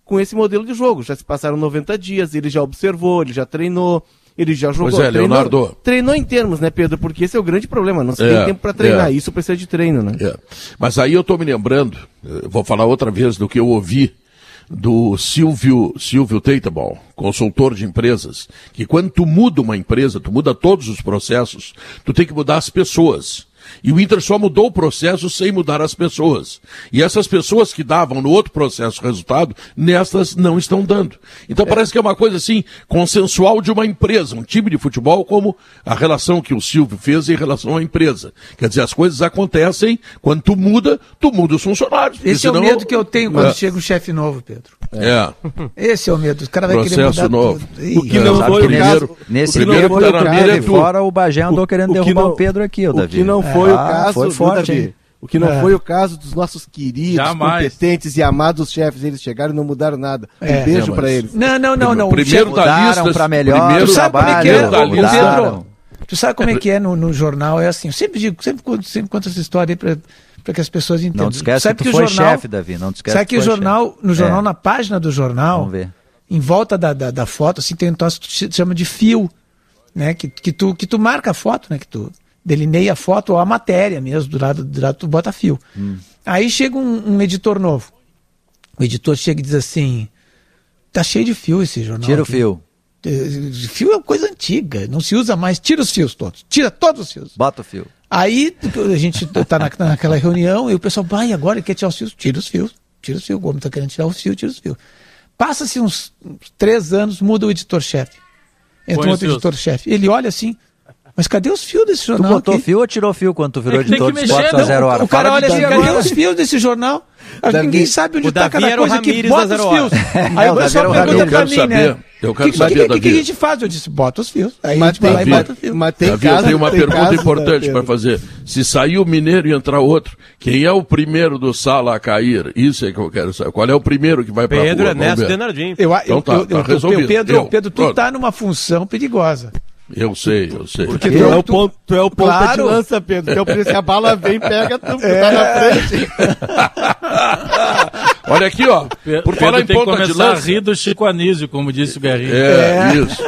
com esse modelo de jogo. Já se passaram 90 dias, ele já observou, ele já treinou. Ele já jogou. Pois é, treinou, Leonardo. Treinou em termos, né, Pedro? Porque esse é o grande problema. Não se É, tem tempo para treinar. é. Isso precisa de treino, né? É. Mas aí eu estou me lembrando, eu vou falar outra vez do que eu ouvi do Silvio, Silvio Teitable, consultor de empresas, que quando tu muda uma empresa, tu muda todos os processos, tu tem que mudar as pessoas. E o Inter só mudou o processo sem mudar as pessoas. E essas pessoas que davam no outro processo resultado, nestas não estão dando. Então parece que é uma coisa assim, consensual de uma empresa, um time de futebol, como a relação que o Silvio fez em relação à empresa. Quer dizer, as coisas acontecem, quando tu muda, tu muda os funcionários. Esse é o senão- medo que eu tenho quando É. chega um chefe novo, Pedro. É. Esse é o medo. O cara vai querer Processo mudar novo. Ih, O que não Sabe, foi o primeiro- caso. Nesse o primeiro nível foi que o tá na mira é tu. fora, o Bagé andou querendo o que derrubar não- o Pedro aqui, o O Davi. que não foi o Ah, caso, foi forte, Davi? O que não É. foi o caso dos nossos queridos, Jamais. competentes e amados chefes. Eles chegaram e não mudaram nada. Um É. beijo É, para eles. Não, não, não, não. Primeiro da lista. pra melhor, primeiro Tu sabe como é é, da lista. Tu sabe como é que é no, no jornal? É assim, eu sempre digo, sempre, conto- sempre conto essa história aí pra, pra que as pessoas entendam. Não te esquece sabe que tu o foi jornal- chefe, Davi. Não te esquece Sabe que que o foi jornal, chefe. no jornal, É. na página do jornal, Vamos ver. em volta da, da, da foto, assim, tem um troço que se chama de fio, né? Que, que, tu, que tu marca a foto, né? Que tu delineia a foto ou a matéria mesmo, do lado, do lado tu bota fio. Hum. Aí chega um, um editor novo. O editor chega e diz assim, tá cheio de fio esse jornal. Tira o aqui. fio. Eh, Fio é coisa antiga, não se usa mais. Tira os fios todos, tira todos os fios. Bota o fio. Aí a gente tá na, naquela reunião e o pessoal, vai, agora ele quer tirar os fios, tira os fios, tira os fios, o homem tá querendo tirar os fios, tira os fios. Passa-se uns, três anos, muda o editor-chefe. Entra Põe um outro editor-chefe. Ele olha assim, mas cadê os fios desse Tu jornal? botou aqui? fio ou tirou fio quando tu virou É que editor que esportes não, da Zero Hora? O cara olha assim, cadê os fios desse jornal? Davi- Ninguém sabe onde o está cada o coisa aqui. Ramires Bota os fios. Hora. Aí É, o o pessoal o pergunta pra Eu mim, quero né? saber, eu O quero que, saber, que, que, que a gente faz? Eu disse, bota os fios. Aí a Mas gente vai lá e tem- bota o fio. mas tem Davi, eu tenho uma tem pergunta importante Pedro? para fazer. Se sair o Mineiro e entrar outro, quem é o primeiro do Sala a cair? Isso é que eu quero saber. Qual é o primeiro que vai para Pedro rua? Vamos Ernesto ver. Denardim. Eu, eu, Então tá, eu, tá eu- resolvido. Pedro, Eu, Pedro, tu pronto. tá numa função perigosa. Eu sei, eu sei. Porque Tu é o ponto, tu é o ponta Claro. de lança, Pedro. Então, por isso a bala vem, pega, tu, tu É. tá na frente. Olha aqui, ó. Por Pedro falar em tem que ponta de começar a lança. rir do Chico Anísio, como disse o Guerrinho. É, isso.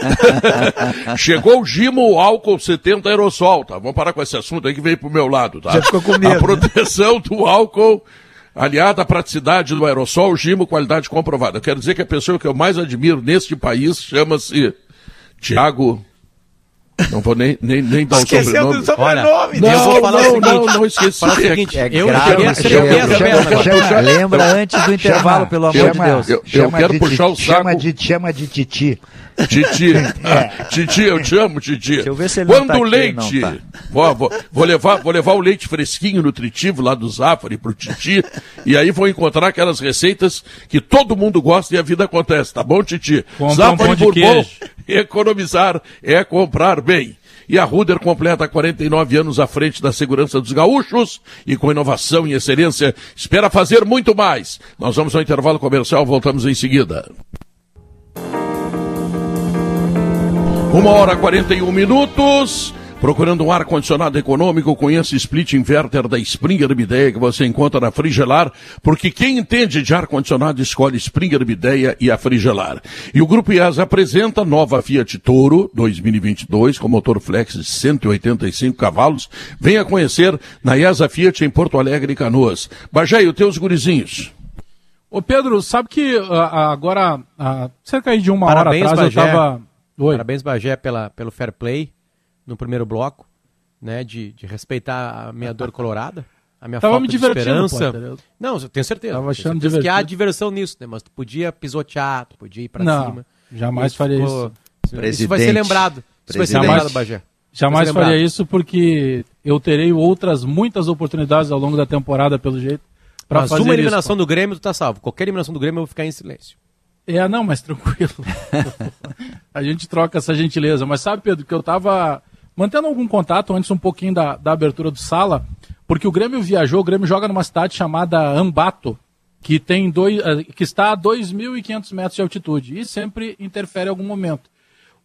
Chegou o Gimo álcool 70 aerosol, tá? Vamos parar com esse assunto aí que veio pro meu lado, tá? Já ficou com medo, A né? proteção do álcool, aliada à praticidade do aerossol, Gimo, qualidade comprovada. Eu quero dizer que a pessoa que eu mais admiro neste país chama-se Tiago. Não vou nem, nem, nem dar o Esqueceu sobrenome. do sobrenome. Olha, né? eu vou falar o não, seguinte. não, não esqueci. Falar o seguinte, É eu chama- Lembra antes do intervalo, pelo amor de Deus. Eu- eu chama quero de puxar o ti- Chama saco. de, chama de titi. Titi. Titi, eu te amo, Titi. Deixa eu ver se ele não Quando tá o aqui, leite. não tá. Vou, levar, vou levar o leite fresquinho, nutritivo lá do Zafari pro Titi. e aí vou encontrar aquelas receitas que todo mundo gosta e a vida acontece, tá bom, Titi? Compra um queijo. economizar é comprar bem. E a Ruder completa 49 anos à frente da segurança dos gaúchos e com inovação e excelência espera fazer muito mais. Nós vamos ao intervalo comercial, voltamos em seguida. Uma hora e 41 minutos. Procurando um ar-condicionado econômico, conheça Split Inverter da Springer Mideia que você encontra na Frigelar, porque quem entende de ar-condicionado escolhe Springer Mideia e a Frigelar. E o Grupo IAS apresenta nova Fiat Toro 2022 com motor flex de 185 cavalos. Venha conhecer na IASA Fiat em Porto Alegre e Canoas. Bajé, e os teus gurizinhos? Ô Pedro, sabe que ah, agora, ah, cerca aí de uma Parabéns, hora atrás, Bagé. eu tava. Oi. Parabéns, Bagé, pela, pelo fair play no primeiro bloco, né? De, de respeitar a minha dor colorada, a minha Tava falta me de divertindo, esperança. Potter, eu- Não, eu tenho certeza. Tava tenho achando certeza que há diversão nisso, né? Mas tu podia pisotear, tu podia ir pra Não, cima. jamais faria isso. Isso vai ser Presidente. lembrado. Isso vai ser Presidente. lembrado, Bagé. Jamais faria isso porque eu terei outras muitas oportunidades ao longo da temporada, pelo jeito, pra Mas fazer uma eliminação isso. do Grêmio, tu tá salvo. Qualquer eliminação do Grêmio, eu vou ficar em silêncio. É, não, mas tranquilo. a gente troca essa gentileza. Mas sabe, Pedro, que eu tava mantendo algum contato antes um pouquinho da, da abertura do Sala, porque o Grêmio viajou, o Grêmio joga numa cidade chamada Ambato, que tem dois, eh, que está a 2.500 metros de altitude e sempre interfere em algum momento.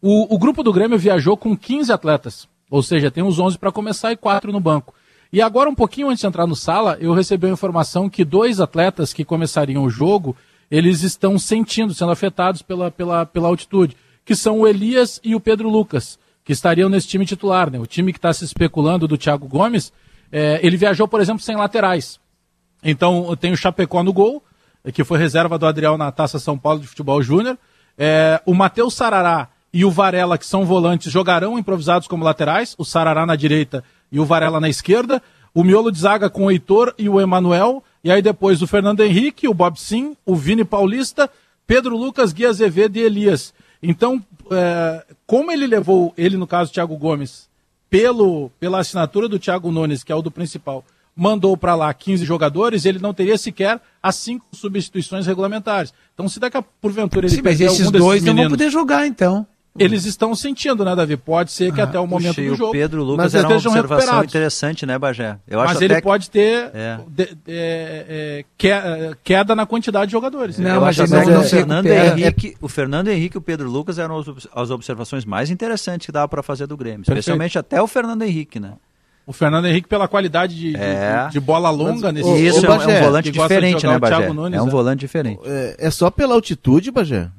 O, o grupo do Grêmio viajou com 15 atletas, ou seja, tem os 11 para começar e quatro no banco. E agora, um pouquinho antes de entrar no sala, eu recebi a informação que dois atletas que começariam o jogo, eles estão sentindo, sendo afetados pela, pela, pela altitude, que são o Elias e o Pedro Lucas, que estariam nesse time titular. Né? O time que está se especulando do Thiago Gomes, é, ele viajou, por exemplo, sem laterais. Então tem o Chapecó no gol, que foi reserva do Adriel na Taça São Paulo de Futebol Júnior. É, o Matheus Sarará e o Varela, que são volantes, jogarão improvisados como laterais, o Sarará na direita e o Varela na esquerda. O miolo de zaga com o Heitor e o Emanuel. E aí depois o Fernando Henrique, o Bob Sim, o Vini Paulista, Pedro Lucas, Gui Azevedo e Elias. Então, é, como ele levou, ele no caso, Thiago Gomes, pelo, pela assinatura do Thiago Nunes, que é o do principal, mandou para lá 15 jogadores, ele não teria sequer as cinco substituições regulamentares. Então, se daqui a porventura ele Sim, mas esses dois meninos, não vão poder jogar, então eles estão sentindo, né, Davi? Pode ser que ah, até o momento puxa, do jogo. O Pedro Lucas mas era uma observação interessante, né, Bagé? Eu mas ele pode ter é. de, de, é, é, queda na quantidade de jogadores. Não, eu mas acho que o, Fernando Henrique, o Fernando Henrique e o Pedro Lucas eram as observações mais interessantes que dava para fazer do Grêmio. Perfeito. Especialmente até o Fernando Henrique, né? O Fernando Henrique pela qualidade de, é. de, de, bola longa nesse Isso, é um volante diferente, né, Bagé? Nunes, é um volante diferente. É, só pela altitude, Bagé?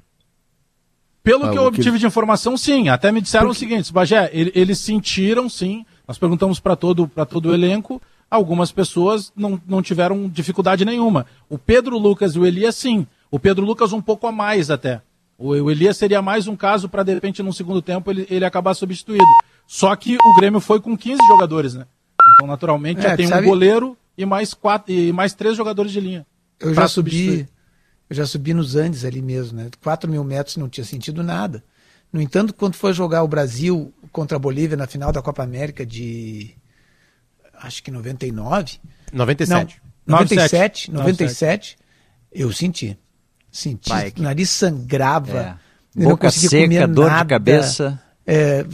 Pelo ah, que eu obtive que... de informação, sim. Até me disseram Porque... o seguinte, Bagé, eles sentiram, sim. Nós perguntamos para todo, todo o elenco. Algumas pessoas não, não tiveram dificuldade nenhuma. O Pedro Lucas e o Elias, sim. O Pedro Lucas um pouco a mais até. O, o Elias seria mais um caso para, de repente, no segundo tempo, ele, ele acabar substituído. Só que o Grêmio foi com 15 jogadores, né? Então, naturalmente, é, já tem sabe... um goleiro e mais, quatro, e mais três jogadores de linha. Eu já subi, eu já subi nos Andes ali mesmo, né? 4 mil metros não tinha sentido nada. No entanto, quando foi jogar o Brasil contra a Bolívia na final da Copa América de. Acho que 99. 97. Não, 97, 97, 97 eu senti. Senti. Pai, que... O nariz sangrava. É. Boca seca, dor nada. de cabeça. É,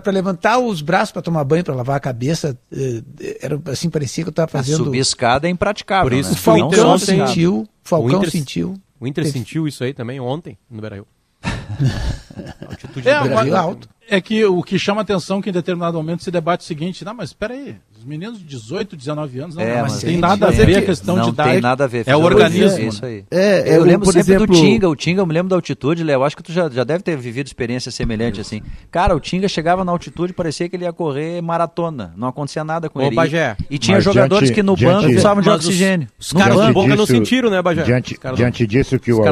para levantar os braços para tomar banho, para lavar a cabeça, é, era assim, parecia que eu estava fazendo. Subir escada é impraticável. Por isso, né? o Falcão sentiu. Falcão o Inter, sentiu. O Inter teve... sentiu isso aí também ontem no Brasil. altitude é, do Brasil alto. É que o que chama atenção é que em determinado momento se debate o seguinte, não, mas espera aí, os meninos de 18, 19 anos, não, é, não mas tem nada a ver a questão não de idade. Não tem nada a ver. É o organismo. É isso aí. É, eu, lembro sempre exemplo... do Tinga, o Tinga, eu me lembro da altitude, Léo, acho que tu já, já deve ter vivido experiência semelhante assim. Cara, o Tinga chegava na altitude, parecia que ele ia correr maratona, não acontecia nada com Ô, ele. Bagé. E tinha mas jogadores diante, que no banco precisavam de oxigênio. Os, caras do Boca não sentiram, né, Bagé? Diante, diante disso que o,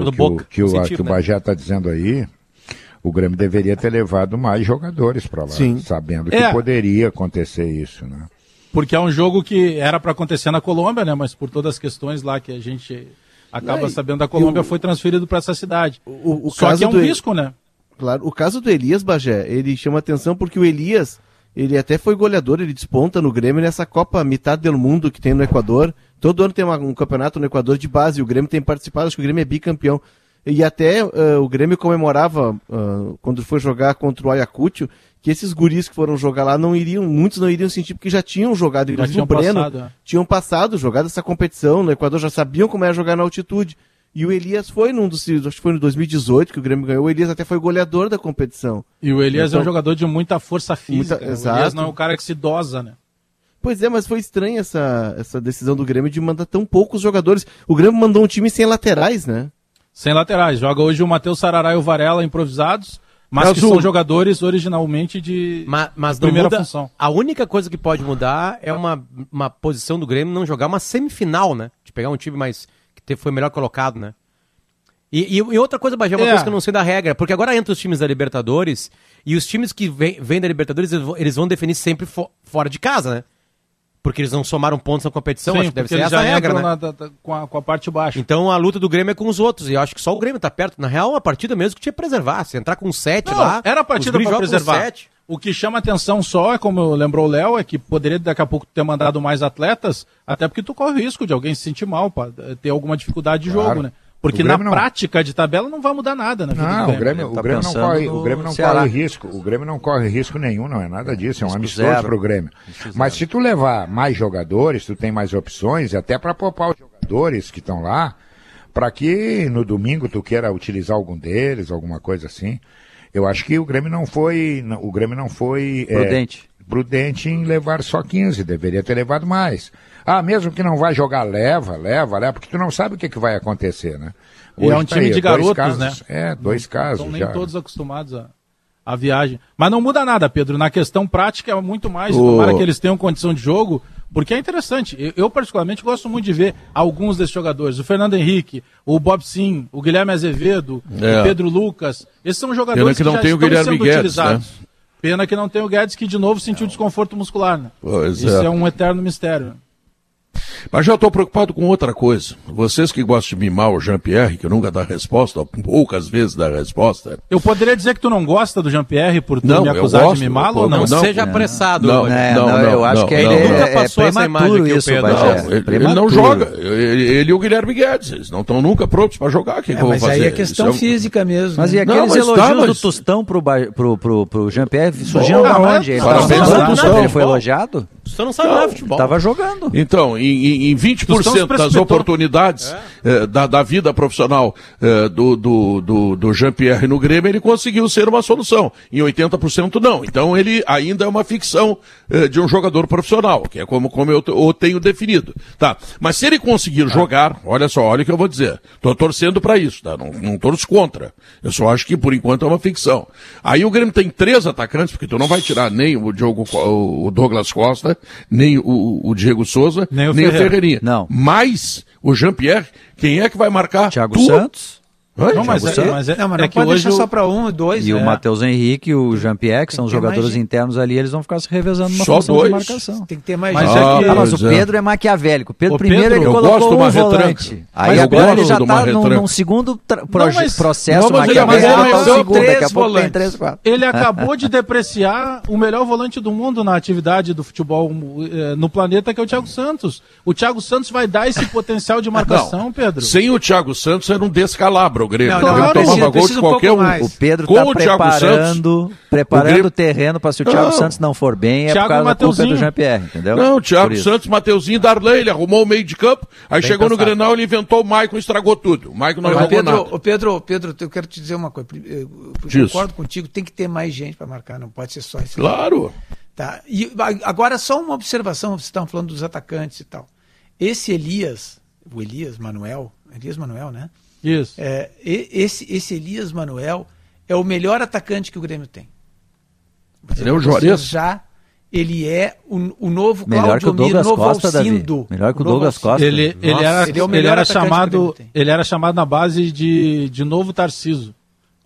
que o, que o né? Bagé está dizendo aí, o Grêmio deveria ter levado mais jogadores para lá, Sim. sabendo que é. poderia acontecer isso, né? Porque é um jogo que era para acontecer na Colômbia, né? Mas por todas as questões lá que a gente acaba sabendo da Colômbia, foi transferido para essa cidade. O, o Só que é um risco, né? Claro, o caso do Elias Bagé, ele chama atenção porque o Elias, ele até foi goleador, ele desponta no Grêmio nessa Copa Metade do Mundo que tem no Equador. Todo ano tem uma, um campeonato no Equador de base, o Grêmio tem participado, acho que o Grêmio é bicampeão. E até uh, o Grêmio comemorava, uh, quando foi jogar contra o Ayacucho, que esses guris que foram jogar lá não iriam, muitos não iriam sentir porque já tinham jogado, já tinham o Breno, passado, é. tinham passado, jogado essa competição no Equador, já sabiam como era jogar na altitude. E o Elias foi num dos, acho que foi no 2018 que o Grêmio ganhou, o Elias até foi goleador da competição. E o Elias então, é um então, jogador de muita força física. Muita, exato. O Elias não é um cara que se dosa, né? Pois é, mas foi estranha essa, essa decisão do Grêmio de mandar tão poucos jogadores. O Grêmio mandou um time sem laterais, né? Sem laterais. Joga hoje o Matheus Sarará e o Varela improvisados, mas é que são jogadores originalmente de mas, mas primeira muda, função. A única coisa que pode mudar é uma, uma posição do Grêmio não jogar uma semifinal, né? De pegar um time mais que foi melhor colocado, né? E, e, e outra coisa, Bagé, uma é. coisa que eu não sei da regra, porque agora entra os times da Libertadores e os times que vêm vem da Libertadores eles vão definir sempre fo fora de casa, né? Porque eles não somaram pontos na competição, Sim, acho que deve ser essa a regra, né? Na, da, com, a, com a parte baixa. Então a luta do Grêmio é com os outros, e eu acho que só o Grêmio tá perto. Na real, a partida mesmo que tinha que preservar. Se entrar com sete lá. Era a partida para preservar. O que chama atenção só, é como lembrou o Léo, é que poderia daqui a pouco ter mandado mais atletas, até porque tu corre o risco de alguém se sentir mal, pra ter alguma dificuldade de claro. jogo, né? Porque na não... prática de tabela não vai mudar nada na vida não, do Grêmio. O Grêmio, tá o Grêmio não corre, o Grêmio não corre risco. O Grêmio não corre risco nenhum, não é nada disso. É um amistoso para o Grêmio. Mas se tu levar mais jogadores, tu tem mais opções, até para poupar os jogadores que estão lá, para que no domingo tu queira utilizar algum deles, alguma coisa assim. Eu acho que o Grêmio não foi, o Grêmio não foi é, prudente, é, prudente em levar só 15, deveria ter levado mais. Ah, mesmo que não vai jogar, leva, leva, leva, porque tu não sabe o que, que vai acontecer, né? E é um Hoje tá time aí, de garotos, casos. né? É, dois casos Estão nem já. todos acostumados a, a viagem. Mas não muda nada, Pedro. Na questão prática é muito mais. O- Tomara que eles tenham condição de jogo, porque é interessante. Eu, eu, particularmente, gosto muito de ver alguns desses jogadores. O Fernando Henrique, o Bob Sim, o Guilherme Azevedo, É. o Pedro Lucas. Esses são jogadores Pena que não já tem o estão Guilherme sendo Guedes, utilizados. né? Pena que não tem o Guedes, que de novo sentiu desconforto muscular. Né? Pois Isso é. é um eterno mistério. Mas já estou preocupado com outra coisa. Vocês que gostam de mimar o Jean-Pierre, que nunca dá resposta, ou poucas vezes dá resposta. Eu poderia dizer que tu não gosta do Jean-Pierre por tu Não, me acusar gosto, de mimá-lo ou não? não, Seja apressado. Não. É, não, não, não, eu acho não, que ele não. é, Nunca é passou essa imagem prematuro aqui, o isso, Pedro. Não, ele, ele não joga. Ele, ele e o Guilherme Guedes, eles não estão nunca prontos para jogar. O que, que É, vou mas fazer? aí é questão Isso é um- física mesmo. Mas e né? aqueles Não, mas tá, elogios do mas- Tostão pro, Ba- pro, pro, pro Jean-Pierre surgiram da é? onde? Ele Parabéns. Ele foi elogiado? Você não sabe nada de futebol. Tava jogando. Então, em, em- em 20% Tostão se das oportunidades eh, da, da vida profissional eh, do, do, do, do Jean-Pierre no Grêmio, ele conseguiu ser uma solução. Em 80% não. Então ele ainda é uma ficção eh, de um jogador profissional, que é como, como eu, tenho definido. Tá. Mas se ele conseguir jogar, olha só, olha o que eu vou dizer. Tô torcendo para isso, tá? Não, não torço contra. Eu só acho que por enquanto é uma ficção. Aí o Grêmio tem três atacantes, porque tu não vai tirar nem o Diogo, o Douglas Costa, nem o, o Diego Souza, Nem o nem Ferreira. Ferreirinha. Não. Mas o Jean-Pierre, quem é que vai marcar? Thiago Tu? Santos Hã? Não, mas, é, mas é, Não, mas é não que pode hoje deixar o- só para um, dois. e o né? Matheus Henrique e o Jean-Pierre, que são os mais jogadores gente. internos ali, eles vão ficar se revezando numa Só função dois? de marcação. Tem que ter mais Mas gente. é Ah, que- Ah, mas o é. Pedro é maquiavélico. O Pedro primeiro Pedro, ele colocou um volante. Aí agora ele já de uma tá num, num segundo tra- mas- processo Não, mas ele- mas maquiavélico. ele tá o segundo, daqui a três pouco tem volantes. três, quatro. Ele acabou de depreciar o melhor volante do mundo na atividade do futebol eh, no planeta, que é o Thiago Santos. O Thiago Santos vai dar esse potencial de marcação. Pedro. Sem o Thiago Santos era um descalabro o Grêmio. Não, o não, Grêmio precisa- um qualquer um. mais. O Pedro tá Thiago preparando, preparando o terreno para se o Thiago Não. Santos não for bem, é Thiago por causa da culpa Mateuzinho. do Jean-Pierre, entendeu? Não, o Thiago isso. Santos, Mateuzinho, Darley, ele arrumou o meio de campo, aí chegou no pensado. Grenal, ele inventou o Maicon, estragou tudo. O Maicon não Ô, jogou Pedro, nada. Pedro, Pedro, eu quero te dizer uma coisa. Eu Diz. concordo contigo, tem que ter mais gente para marcar, não pode ser só esse. Claro. Tá. E agora só uma observação, vocês estavam falando dos atacantes e tal. Esse Elias, o Elias Manuel, Elias Manuel, né? Isso. É, esse, esse Elias Manuel é o melhor atacante que o Grêmio tem. Ele é o Juarez. Já ele é o, o novo Melhor que o Claudio Mir, Douglas novo Costa, Davi. Alcindo. Melhor que o Douglas. Costa. Ele, ele Nossa, era, ele é o ele era chamado, ele era chamado na base de, de novo Tarciso.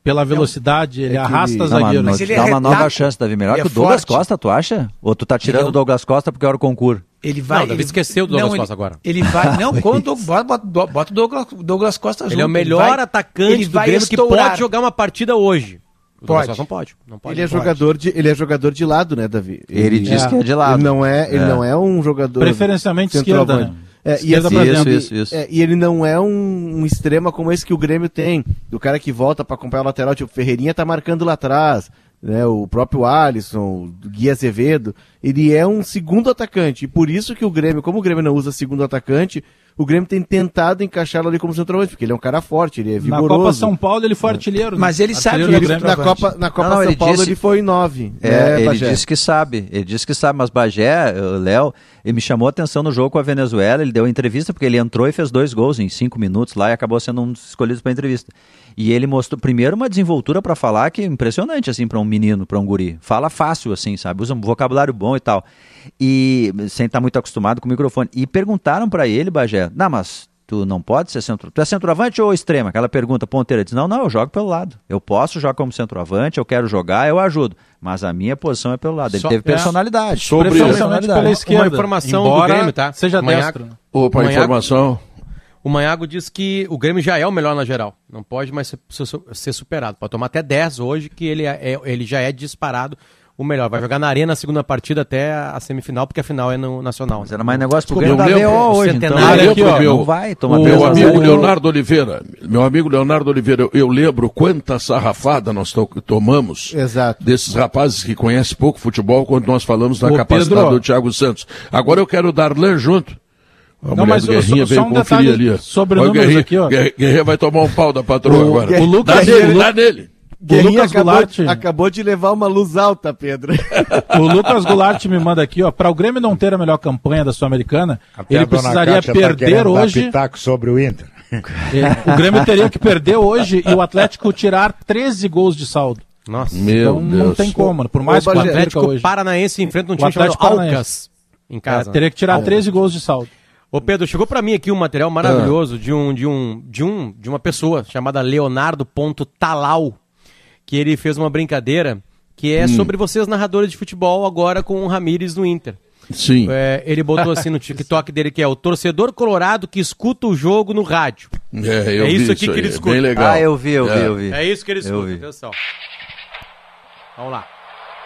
Pela velocidade, ele que arrasta ele- Não, mas, ele é dá uma nova chance, Davi. Melhor que é o Douglas forte. Costa, tu acha? Ou tu tá tirando é o- Douglas Costa porque era o concurso? Ele vai. Não, Davi ele- esqueceu do Douglas não, ele- Costa agora. Ele vai. Não, com o Douglas, bota, bota, o Douglas, Douglas Costa junto. Ele é o melhor vai- atacante ele do vai Grêmio que estourar. pode jogar uma partida hoje. O Douglas Pode. Costa não pode. Não pode. Ele é, não pode. jogador de, ele é jogador de lado, né, Davi? Ele diz que é de lado. Ele não é, ele É. não é um jogador. Preferencialmente esquerda, né? É, e, assim, Isso, isso, isso. é, e ele não é um, um extrema como esse que o Grêmio tem. Do cara que volta pra acompanhar o lateral, tipo, o Ferreirinha tá marcando lá atrás. Né, o próprio Alisson, o Gui Azevedo, ele é um segundo atacante. E por isso que o Grêmio, como o Grêmio não usa segundo atacante, o Grêmio tem tentado encaixá-lo ali como centroavante, porque ele é um cara forte, ele é Na vigoroso. Copa São Paulo ele foi artilheiro. né? Mas ele sabe Artilheiro que do ele- Grêmio. na. Copa, na Copa Não, São ele Paulo disse- ele foi nove. É, né, ele Bagé? disse que sabe, ele disse que sabe, mas Bagé, o Léo, ele me chamou a atenção no jogo com a Venezuela, ele deu entrevista porque ele entrou e fez dois gols em cinco minutos lá e acabou sendo um dos escolhidos para entrevista. E ele mostrou primeiro uma desenvoltura para falar que é impressionante assim para um menino, para um guri. Fala fácil assim, sabe? Usa um vocabulário bom e tal. E sem estar muito acostumado com o microfone. E perguntaram para ele, Bagé, não, mas tu não pode ser centroavante. Tu é centroavante ou extrema? Aquela pergunta ponteira. Diz, não, não, eu jogo pelo lado. Eu posso jogar como centroavante, eu quero jogar, eu ajudo. Mas a minha posição é pelo lado. Ele Só- teve é. personalidade. Sobre- Preferencialmente pela esquerda. Uma informação do embora Grêmio, tá? Seja Amanhã- destro. né? Opa, Amanhã- informação. O Manhago diz que o Grêmio já é o melhor na geral. Não pode mais ser, ser- ser superado. Pode tomar até 10 hoje, que ele, é- é- ele já é disparado o melhor. Vai jogar na arena a segunda partida até a semifinal, porque a final é no Nacional. Mas era mais negócio pro Grêmio eu da VO hoje, então. Aqui, ó, meu, Não vai, toma o- meu a amigo. Leonardo Oliveira, meu amigo Leonardo Oliveira, eu, eu lembro quanta sarrafada nós to- tomamos Exato. desses rapazes que conhecem pouco futebol quando nós falamos da Ô, capacidade Pedro. do Thiago Santos. Agora eu quero dar Darlan junto. A Não, mulher mas do Guerrinha só- veio só um conferir detalhe ali. sobre o números Guerrinha, aqui, ó. Guerrinha- vai tomar um pau da patroa O agora. O Lucas- dá nele, ele- dá nele. Guerrinha Lucas acabou, Goulart. acabou de levar uma luz alta, Pedro. O Lucas Goulart me manda aqui, ó, para o Grêmio não ter a melhor campanha da Sul-Americana, ele precisaria tá perder dar hoje. sobre o Inter. É, o Grêmio teria que perder hoje e o Atlético tirar 13 gols de saldo. Nossa. Meu então Deus. não tem como, por mais Ô, que o O Atlético hoje. Paranaense enfrenta um O time chamado Atlético Paranaense. Alcas em É, casa. teria que tirar 13 gols de saldo. Ô Pedro, chegou pra mim aqui um material maravilhoso de um de um de um de uma pessoa chamada Leonardo Ponto Talau, que ele fez uma brincadeira que é sobre vocês narradores de futebol agora com o Ramires no Inter. Sim. É, ele botou assim no TikTok dele que é o torcedor colorado que escuta o jogo no rádio. É, eu É vi isso aqui que ele escuta. Bem legal. Ah, eu vi, eu vi, É. eu vi. É isso que ele escuta. vi. Atenção. Vamos lá.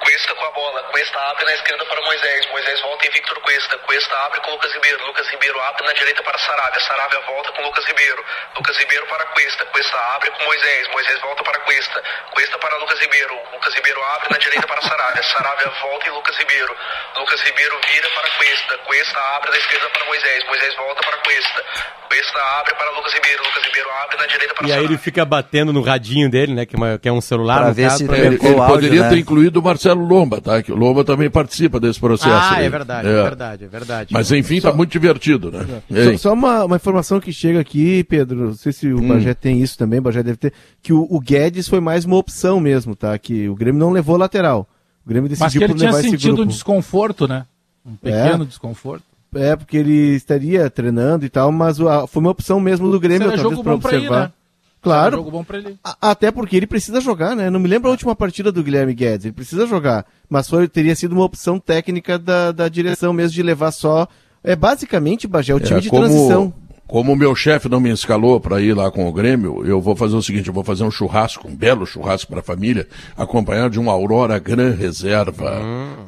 Cuesta com a bola. Cuesta abre na esquerda para Moisés. Moisés volta em Victor Cuesta. Cuesta abre com Lucas Ribeiro. Lucas Ribeiro abre na direita para Saravia. Saravia volta com Lucas Ribeiro. Lucas Ribeiro para Cuesta. Cuesta abre com Moisés. Moisés volta para Cuesta. Cuesta para Lucas Ribeiro. Lucas Ribeiro abre na direita para Saravia. Saravia volta em Lucas Ribeiro. Lucas Ribeiro vira para Cuesta. Cuesta abre na esquerda para Moisés. Moisés volta para Cuesta. Cuesta abre para Lucas Ribeiro. Lucas Ribeiro abre na direita para E aí Saravia. ele fica batendo no radinho dele, né? Que é, é um celular. No ver caso, se pra É, Ele, ele o áudio, poderia né? ter incluído o Marcelo Lomba, tá? Que o Lomba também participa desse processo. Ah, aí. é verdade, é. verdade, é verdade. Mas enfim, tá muito divertido, né? Só, Ei. só uma, uma informação que chega aqui, Pedro, não sei se o Hum. Bagé tem isso também, o Bagé deve ter, que o, o Guedes foi mais uma opção mesmo, tá? Que o Grêmio não levou lateral. O Grêmio Mas decidiu que ele por tinha levar esse sentido um desconforto, né? Um pequeno desconforto. É, porque ele estaria treinando e tal, mas o- a- foi uma opção mesmo do Grêmio, Será talvez, jogo pra bom pra ir, observar. né? Claro, Jogo bom pra ele. a- até porque ele precisa jogar, né? Não me lembro a última partida do Guilherme Guedes, ele precisa jogar. Mas foi, teria sido uma opção técnica da, da direção mesmo de levar só. É basicamente, Bagé, o time É, de transição. Como o meu chefe não me escalou para ir lá com o Grêmio, eu vou fazer o seguinte: eu vou fazer um churrasco, um belo churrasco para a família, acompanhado de um Aurora Gran Reserva,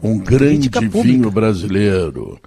um grande vinho brasileiro.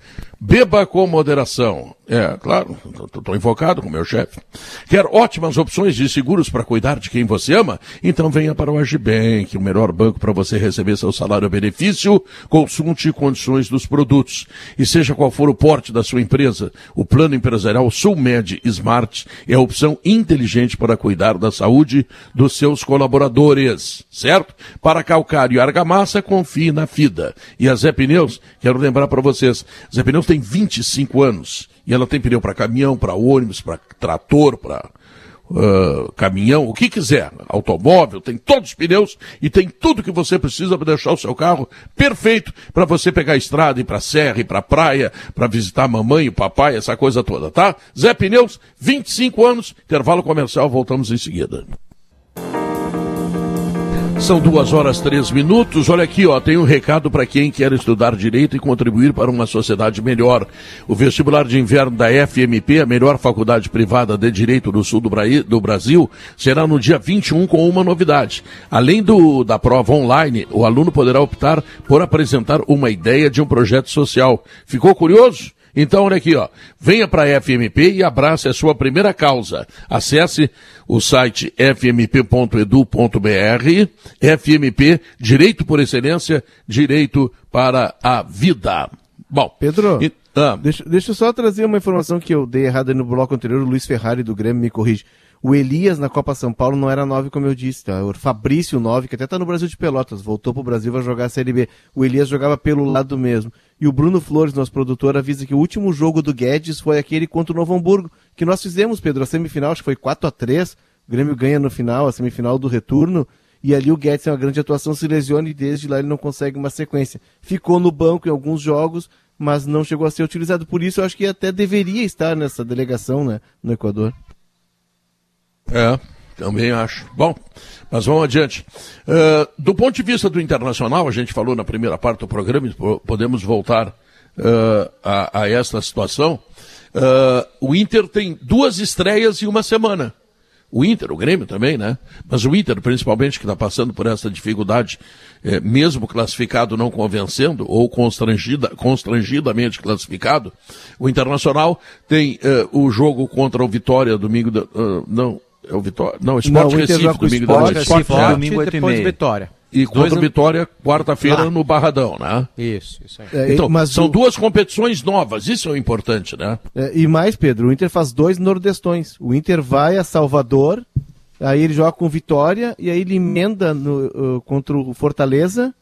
Beba com moderação. É, claro, estou invocado com o meu chefe. Quer ótimas opções de seguros para cuidar de quem você ama? Então venha para o Agibank, o melhor banco para você receber seu salário benefício. Consulte condições dos produtos. E seja qual for o porte da sua empresa, o plano empresarial Sulmed Smart é a opção inteligente para cuidar da saúde dos seus colaboradores, certo? Para calcário e argamassa, confie na FIDA. E a Zé Pneus, quero lembrar para vocês, Zé Pneus tem 25 anos e ela tem pneu para caminhão, para ônibus, para trator, para ah, caminhão, o que quiser, automóvel, tem todos os pneus e tem tudo que você precisa para deixar o seu carro perfeito para você pegar a estrada, ir para serra, ir para praia, para visitar a mamãe e o papai, essa coisa toda, tá? Zé Pneus, 25 anos, intervalo comercial, voltamos em seguida. São duas horas três minutos. Olha aqui, ó, tem um recado para quem quer estudar direito e contribuir para uma sociedade melhor. O vestibular de inverno da FMP, a melhor faculdade privada de direito do sul do, Bra- do Brasil, será no dia 21 com uma novidade. Além do, da prova online, o aluno poderá optar por apresentar uma ideia de um projeto social. Ficou curioso? Então, olha aqui, ó. Venha para a FMP e abrace a sua primeira causa. Acesse o site fmp.edu.br. FMP, Direito por Excelência, Direito para a Vida. Bom, Pedro, e- ah, Deixa, deixa eu só trazer uma informação que eu dei errada no bloco anterior, o Luiz Ferrari do Grêmio me corrige. O Elias na Copa São Paulo não era 9, como eu disse, tá? O Fabrício 9, que até tá no Brasil de Pelotas, voltou pro Brasil, vai jogar a Série B. O Elias jogava pelo lado mesmo. E o Bruno Flores, nosso produtor, avisa que o último jogo do Guedes foi aquele contra o Novo Hamburgo, que nós fizemos, Pedro, a semifinal, acho que foi 4 a 3 O Grêmio ganha no final, a semifinal do retorno. E ali o Guedes tem uma grande atuação, se lesiona e desde lá ele não consegue uma sequência. Ficou no banco em alguns jogos, mas não chegou a ser utilizado. Por isso eu acho que até deveria estar nessa delegação né, no Equador. É, também acho. Bom, mas vamos adiante. Eh, do ponto de vista do internacional, a gente falou na primeira parte do programa, po- podemos voltar eh, a, a esta situação. Eh, o Inter tem duas estreias em uma semana. O Inter, o Grêmio também, né? Mas o Inter, principalmente, que está passando por essa dificuldade, mesmo classificado não convencendo, ou constrangida, constrangidamente classificado, o Internacional tem o jogo contra o Vitória domingo. Da, ah, não, é o Vitória. Não, o Sport Não, Recife domingo da Sport noite. Recife, Forte, domingo, e depois meia. Vitória. E contra o Vitória, quarta-feira, no Barradão, né? Isso, isso aí. É, Então, mas são o- duas competições novas, isso é o importante, né? é, e mais, Pedro, o Inter faz dois nordestões. O Inter vai a Salvador, aí ele joga com Vitória, e aí ele emenda no, uh, contra o Fortaleza,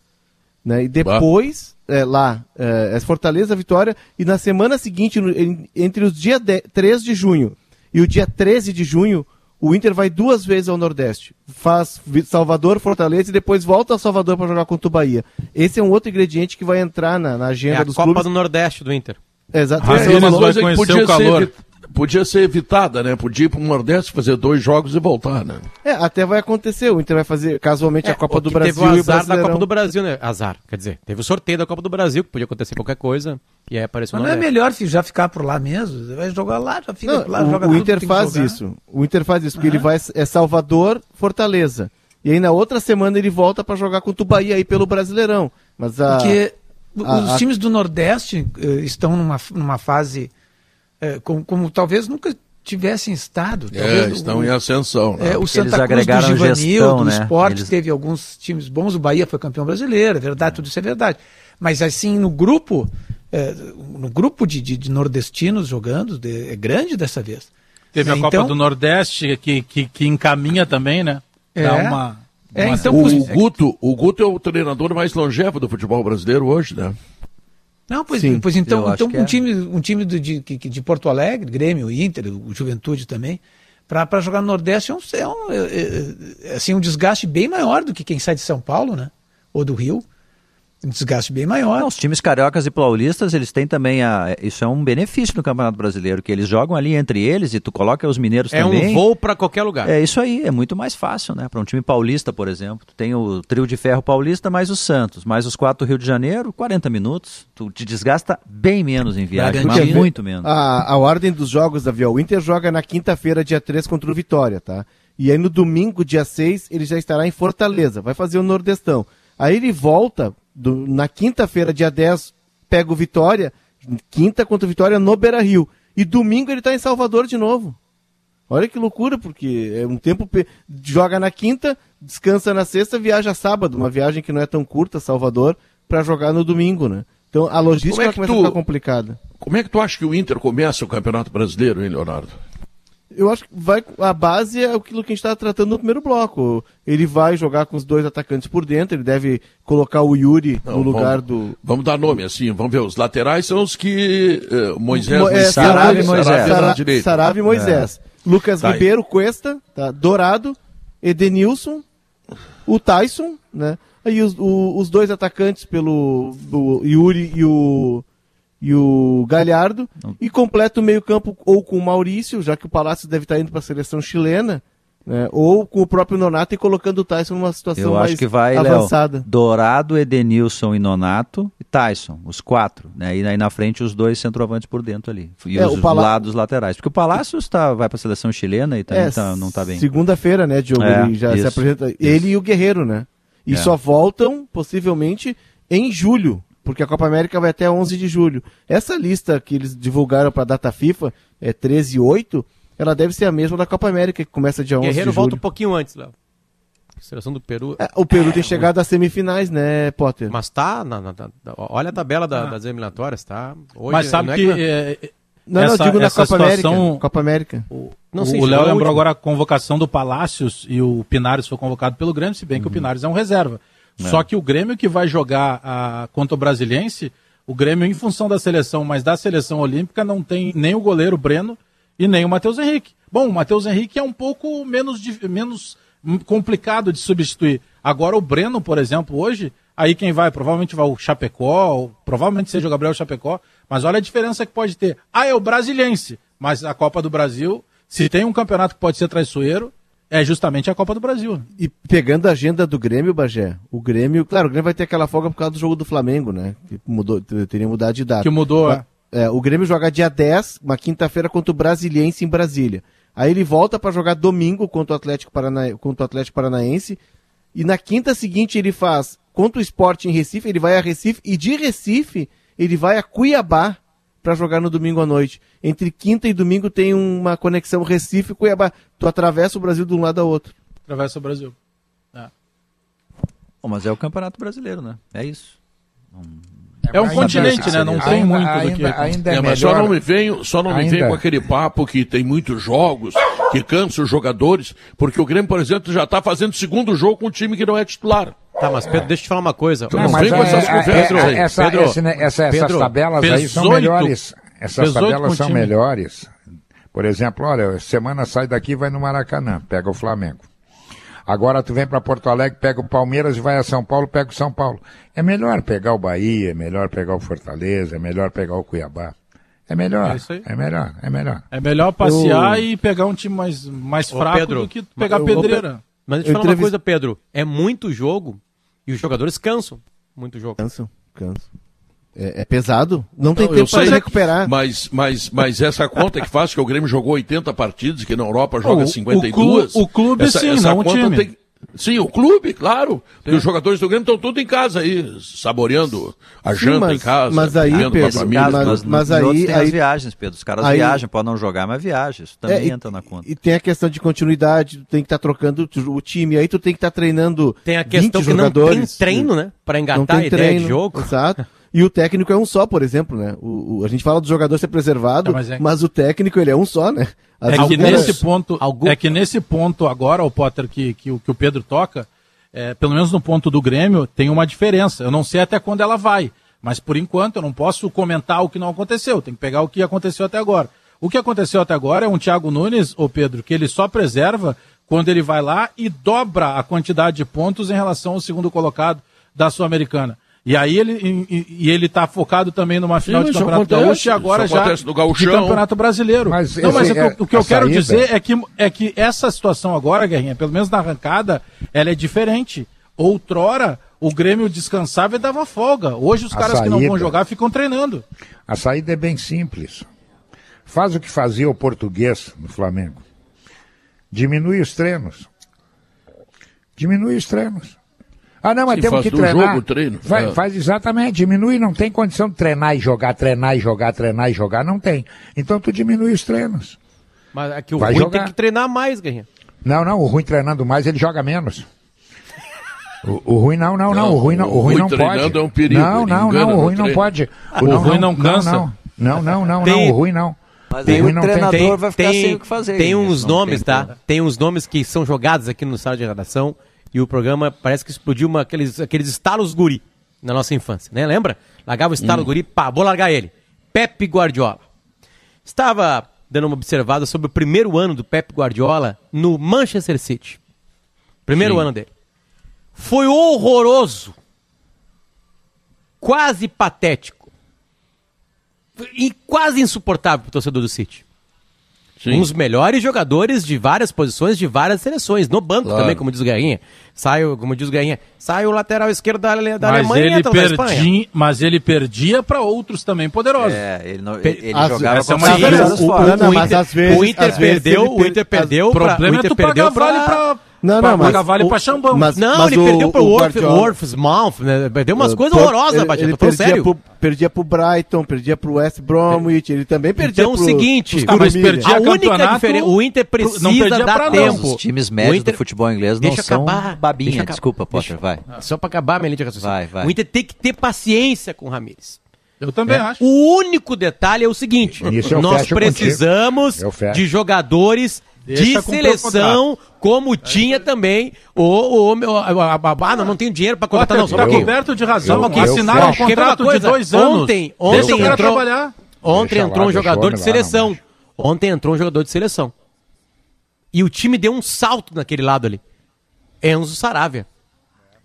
né? E depois, é, lá, é, é Fortaleza, Vitória, e na semana seguinte, no- entre os dias 10 3 de junho E o dia 13 de junho, o Inter vai duas vezes ao Nordeste. Faz Salvador, Fortaleza e depois volta a Salvador para jogar contra o Bahia. Esse é um outro ingrediente que vai entrar na, na É agenda a dos Copa clubes. do Nordeste do Inter. Exato. Ah, Esse é conhecer podia o calor. Ser, podia ser evitada, né? Podia ir para o Nordeste fazer dois jogos e voltar, né? É, até vai acontecer. O Inter vai fazer casualmente a Copa É, o do que Brasil Teve o e o azar da. Copa do Brasil, né? Azar, quer dizer, teve o sorteio da Copa do Brasil, que podia acontecer qualquer coisa, e aí apareceu Mas não é melhor fi- já ficar por lá mesmo? Vai jogar lá, já fica Não, por lá, o, joga o Inter faz isso. O Inter faz isso, porque Ah. ele vai é Salvador, Fortaleza. E aí na outra semana ele volta para jogar contra o Bahia aí pelo Brasileirão. Mas a Porque a- os a- times do Nordeste eh, estão numa, numa fase eh, como, como talvez nunca tivessem estado. É, estão o, em ascensão. né? é, o Porque Santa eles Cruz do agregaram Givanil, gestão, do né? esporte, Eles- teve alguns times bons, o Bahia foi campeão brasileiro, é verdade, tudo isso é verdade. Mas assim, no grupo, eh, no grupo de, de- de nordestinos jogando, de- é grande dessa vez. Teve Né, a Copa então- do Nordeste, que, que, que encaminha também, né? É. Dá uma. É, então, O, o Guto, o Guto é o treinador mais longevo do futebol brasileiro hoje, né? Não, pois, Sim, pois então, então que um é. time, um time de, de, de Porto Alegre, Grêmio, Inter, o Juventude também, para jogar no Nordeste é um, é, um, é- é- assim, um desgaste bem maior do que quem sai de São Paulo, né? Ou do Rio. Um desgaste bem maior. Não, os times cariocas e paulistas, eles têm também a. Isso é um benefício no Campeonato Brasileiro, que eles jogam ali entre eles e tu coloca os mineiros É também. um voo pra qualquer lugar. É isso aí, é muito mais fácil, né? Para um time paulista, por exemplo. Tu tem o trio de ferro paulista, mais o Santos, mais os quatro do Rio de Janeiro, 40 minutos. Tu te desgasta bem menos em viagem, mas muito menos. A, a ordem dos jogos da Via o Inter joga na quinta-feira, dia 3, contra o Vitória, tá? E aí no domingo, dia 6, ele já estará em Fortaleza, vai fazer o Nordestão. Aí ele volta, do- na quinta-feira, dia 10, pega o Vitória, quinta contra o Vitória no Beira Rio. E domingo ele está em Salvador de novo. Olha que loucura, porque é um tempo. Joga na quinta, descansa na sexta, viaja sábado. Uma viagem que não é tão curta, Salvador, para jogar no domingo, né? Então a logística é começa tu- a ficar complicada. Como é que tu acha que o Inter começa o Campeonato Brasileiro, hein, Leonardo? Eu acho que vai, a base é aquilo que a gente está tratando no primeiro bloco. Ele vai jogar com os dois atacantes por dentro, ele deve colocar o Yuri Não, no lugar vamos, do. Vamos dar nome assim, vamos ver. Os laterais são os que eh, Moisés Mo- é, Sarabia e Moisés. Sarabia na Sara- direita. Sarabia e Moisés. Lucas Tá aí. Ribeiro, Cuesta, tá? Dourado, Edenilson, o Tyson, né? Aí os, o- os dois atacantes pelo o Yuri e o, e o Galhardo. E completa o meio-campo ou com o Maurício, já que o Palácio deve estar indo para a seleção chilena. Né? Ou com o próprio Nonato e colocando o Tyson numa situação Eu mais acho que vai, Léo, avançada. Dourado, Edenilson e Nonato e Tyson, os quatro. Né? E aí na frente os dois centroavantes por dentro ali. E É, os o Pala- lados laterais. Porque o Palácios tá, vai para a seleção chilena e também É, tá- não tá bem. Segunda-feira, né, Diogo? É, ele já se isso, apresenta. Ele e o Guerreiro, né? E É. só voltam, possivelmente, em julho, porque a Copa América vai até 11 de julho. Essa lista que eles divulgaram para a data FIFA, é 13 e 8, ela deve ser a mesma da Copa América, que começa dia 11 Guerreiro de volta julho. um pouquinho antes, Léo. Seleção do Peru. É, o Peru tem chegado às semifinais, né, Potter? Mas tá. na- na- na- olha a tabela da- das eliminatórias, tá? Hoje, Mas sabe não é que. não- é, não, essa- não, digo na Copa América. situação- Copa América. não o sei, o Léo lembrou última. agora a convocação do Palácios e o Pinares foi convocado pelo Grêmio, se bem Uhum. que o Pinares é um reserva. Só que o Grêmio que vai jogar a, contra o Brasiliense, o Grêmio, em função da seleção, mas da seleção olímpica, não tem nem o goleiro Breno e nem o Matheus Henrique. Bom, o Matheus Henrique é um pouco menos, menos complicado de substituir. Agora o Breno, por exemplo, hoje, aí quem vai? Provavelmente vai o Chapecó, provavelmente seja o Gabriel Chapecó, mas olha a diferença que pode ter. Ah, é o Brasiliense, mas a Copa do Brasil, se tem um campeonato que pode ser traiçoeiro, é justamente a Copa do Brasil. E pegando a agenda do Grêmio, Bagé, o Grêmio, claro, o Grêmio vai ter aquela folga por causa do jogo do Flamengo, né? Que mudou, teria mudado de data. Que mudou, Mas, é, o Grêmio joga dia 10, uma quinta-feira contra o Brasiliense em Brasília. Aí ele volta para jogar domingo contra o, Atlético Parana... contra o Atlético Paranaense. E na quinta seguinte ele faz contra o Sport em Recife, ele vai a Recife. E de Recife ele vai a Cuiabá para jogar no domingo à noite. Entre quinta e domingo tem uma conexão Recife-Cuiabá. Tu atravessa o Brasil de um lado ao outro. Atravessa o Brasil. Bom, mas é o Campeonato Brasileiro, né? É isso. É um continente, né? Não ainda- tem muito do ainda, que- Ainda é, É, mas só melhor- não me venho, só não me venho com aquele papo que tem muitos jogos, que cansa os jogadores, porque o Grêmio, por exemplo, já está fazendo segundo jogo com um time que não é titular. Tá, mas Pedro, deixa eu te falar uma coisa. Não, Não, vem com é- essas é- conversas é- aí. essa- Pedro, esse, né, essa- essas tabelas aí são 18 melhores. Essas 18 tabelas são time. melhores Por exemplo, olha, semana sai daqui e vai no Maracanã, pega o Flamengo. Agora tu vem para Porto Alegre, pega o Palmeiras e vai a São Paulo, pega o São Paulo. É melhor pegar o Bahia, é melhor pegar o Fortaleza, é melhor pegar o Cuiabá. É melhor, É isso aí. é melhor, é melhor. É melhor passear e pegar um time mais, mais Ô, fraco Pedro, do que pegar ô, pedreira. Mas deixa eu te Eu falar uma coisa, Pedro. É muito jogo e os jogadores cansam. Muito jogo. Cansam, cansam. É, é pesado. Não tem Não, tempo para recuperar. Mas, mas, mas essa conta que faz que o Grêmio jogou 80 partidas, que na Europa joga o- 52. o clu- o clube essa, sim, essa não o conta time. tem- Sim, o clube, claro. Os jogadores do Grêmio estão tudo em casa aí, saboreando a Sim, janta mas- em casa. mas aí, Pedro, família. mas- Mas, mas aí- tem as aí- viagens, Pedro. Os caras aí- viajam, podem não jogar, mas viajam. Isso também É, e- entra na conta. E tem a questão de continuidade, tu tem que estar trocando o o time, aí tu tem que estar treinando Tem a 20 questão que não tem jogadores. treino, né? Pra Não engatar a ideia treino, de jogo. Exato. E o técnico é um só, por exemplo, né? O, o- a gente fala do jogador ser preservado, É, mas mas, é- o técnico ele é um só, né? Às É que cara- nesse ponto, algum- é que nesse ponto agora, o Potter, que, que, o- que o Pedro toca, é, pelo menos no ponto do Grêmio, tem uma diferença. Eu não sei até quando ela vai, mas por enquanto eu não posso comentar o que não aconteceu. Tem que pegar o que aconteceu até agora. O que aconteceu até agora é um Thiago Nunes, ô Pedro, que ele só preserva quando ele vai lá e dobra a quantidade de pontos em relação ao segundo colocado da Sul-Americana. E aí ele, e, ele tá focado também numa final de Campeonato acontece, Gaúcho e agora já no de. Campeonato Brasileiro. Mas não, mas esse o que eu- é- o que eu quero saída- dizer é que, é que essa situação agora, Guerrinha, pelo menos na arrancada, ela é diferente. Outrora, o Grêmio descansava e dava folga. Hoje os A caras que não vão saída- jogar ficam treinando. A saída é bem simples. Faz o que fazia o português no Flamengo. Diminui os treinos. Diminui os treinos. Ah, não, mas Sim, temos faz que treinar. jogo o treino. Vai- É. Faz exatamente, diminui, não tem condição de treinar e jogar, treinar e jogar, treinar e jogar, não tem. Então tu diminui os treinos. Mas é que o Vai ruim jogar. tem que treinar mais, Guerrinha. Não, não, o ruim treinando mais, ele joga menos. O, o ruim não, não, não, Não, o ruim não, o o ruim ruim não treinando pode. é um perigo, Não, não, engana não, o ruim não pode. O ruim não cansa. Não, não, não, não, Tem- não, o ruim não. Mas O aí ruim o tem. treinador Tem, vai ficar tem, sem o que fazer. tem uns nomes, tem tá? Tem uns nomes que são jogados aqui no sala de redação e o programa parece que explodiu uma, aqueles, aqueles estalos guri na nossa infância, né? Lembra? Largava o estalo guri, pá, vou largar ele. Pepe Guardiola. Estava dando uma observada sobre o primeiro ano do Pepe Guardiola no Manchester City. Primeiro Sim. ano dele. Foi horroroso. Quase patético. E quase insuportável para o torcedor do City. Sim. Um dos melhores jogadores de várias posições, de várias seleções. No banco Claro. também, como diz o Guerrinha. Sai, o- como diz o Guerrinha, sai o lateral esquerdo da, da Mas Alemanha e ele, entra o da Espanha. perdi, mas ele perdia para outros também poderosos. É, ele, não, Pe- ele As- jogava essa é com uma Sim, caras o, o- o mas Inter, às vezes- o Inter às vezes perdeu, ele o Inter perdeu O pra- problema o é Inter tu perdeu vale pra, Não, pra não, mas vale o- pra Xambão. mas- Não, ele o- perdeu pro o Orf, Guardiola- Orfsmouth, né? Perdeu umas Uh, coisas por- horrorosas, ele, Batista, ele perdia sério. pro, perdia pro Brighton, perdia pro West Bromwich, ele também perdia Então, o pro, seguinte, pros Ah, mas perdia a única diferença, o Inter não precisa perdia dar tempo. nós. Os times O médios Inter- do futebol inglês não Deixa são acabar, babinha. deixa acabar. Desculpa, Potter, vai. Só pra acabar minha linha de raciocínio. Vai, vai. O Inter tem que ter paciência com o Ramires. Eu também acho. O único detalhe é o seguinte: nós precisamos de jogadores de seleção, como tinha também o. o, o a, a, a, ah, não, não tenho dinheiro pra contratar, não. Só um coberto de razão. Eu- eu Assinaram um contrato de dois anos. Ontem- ontem cara entrou- trabalhar. Ontem entrou um jogador de seleção. não, Ontem entrou um jogador de seleção. E o time deu um salto naquele lado ali. Enzo Saravia.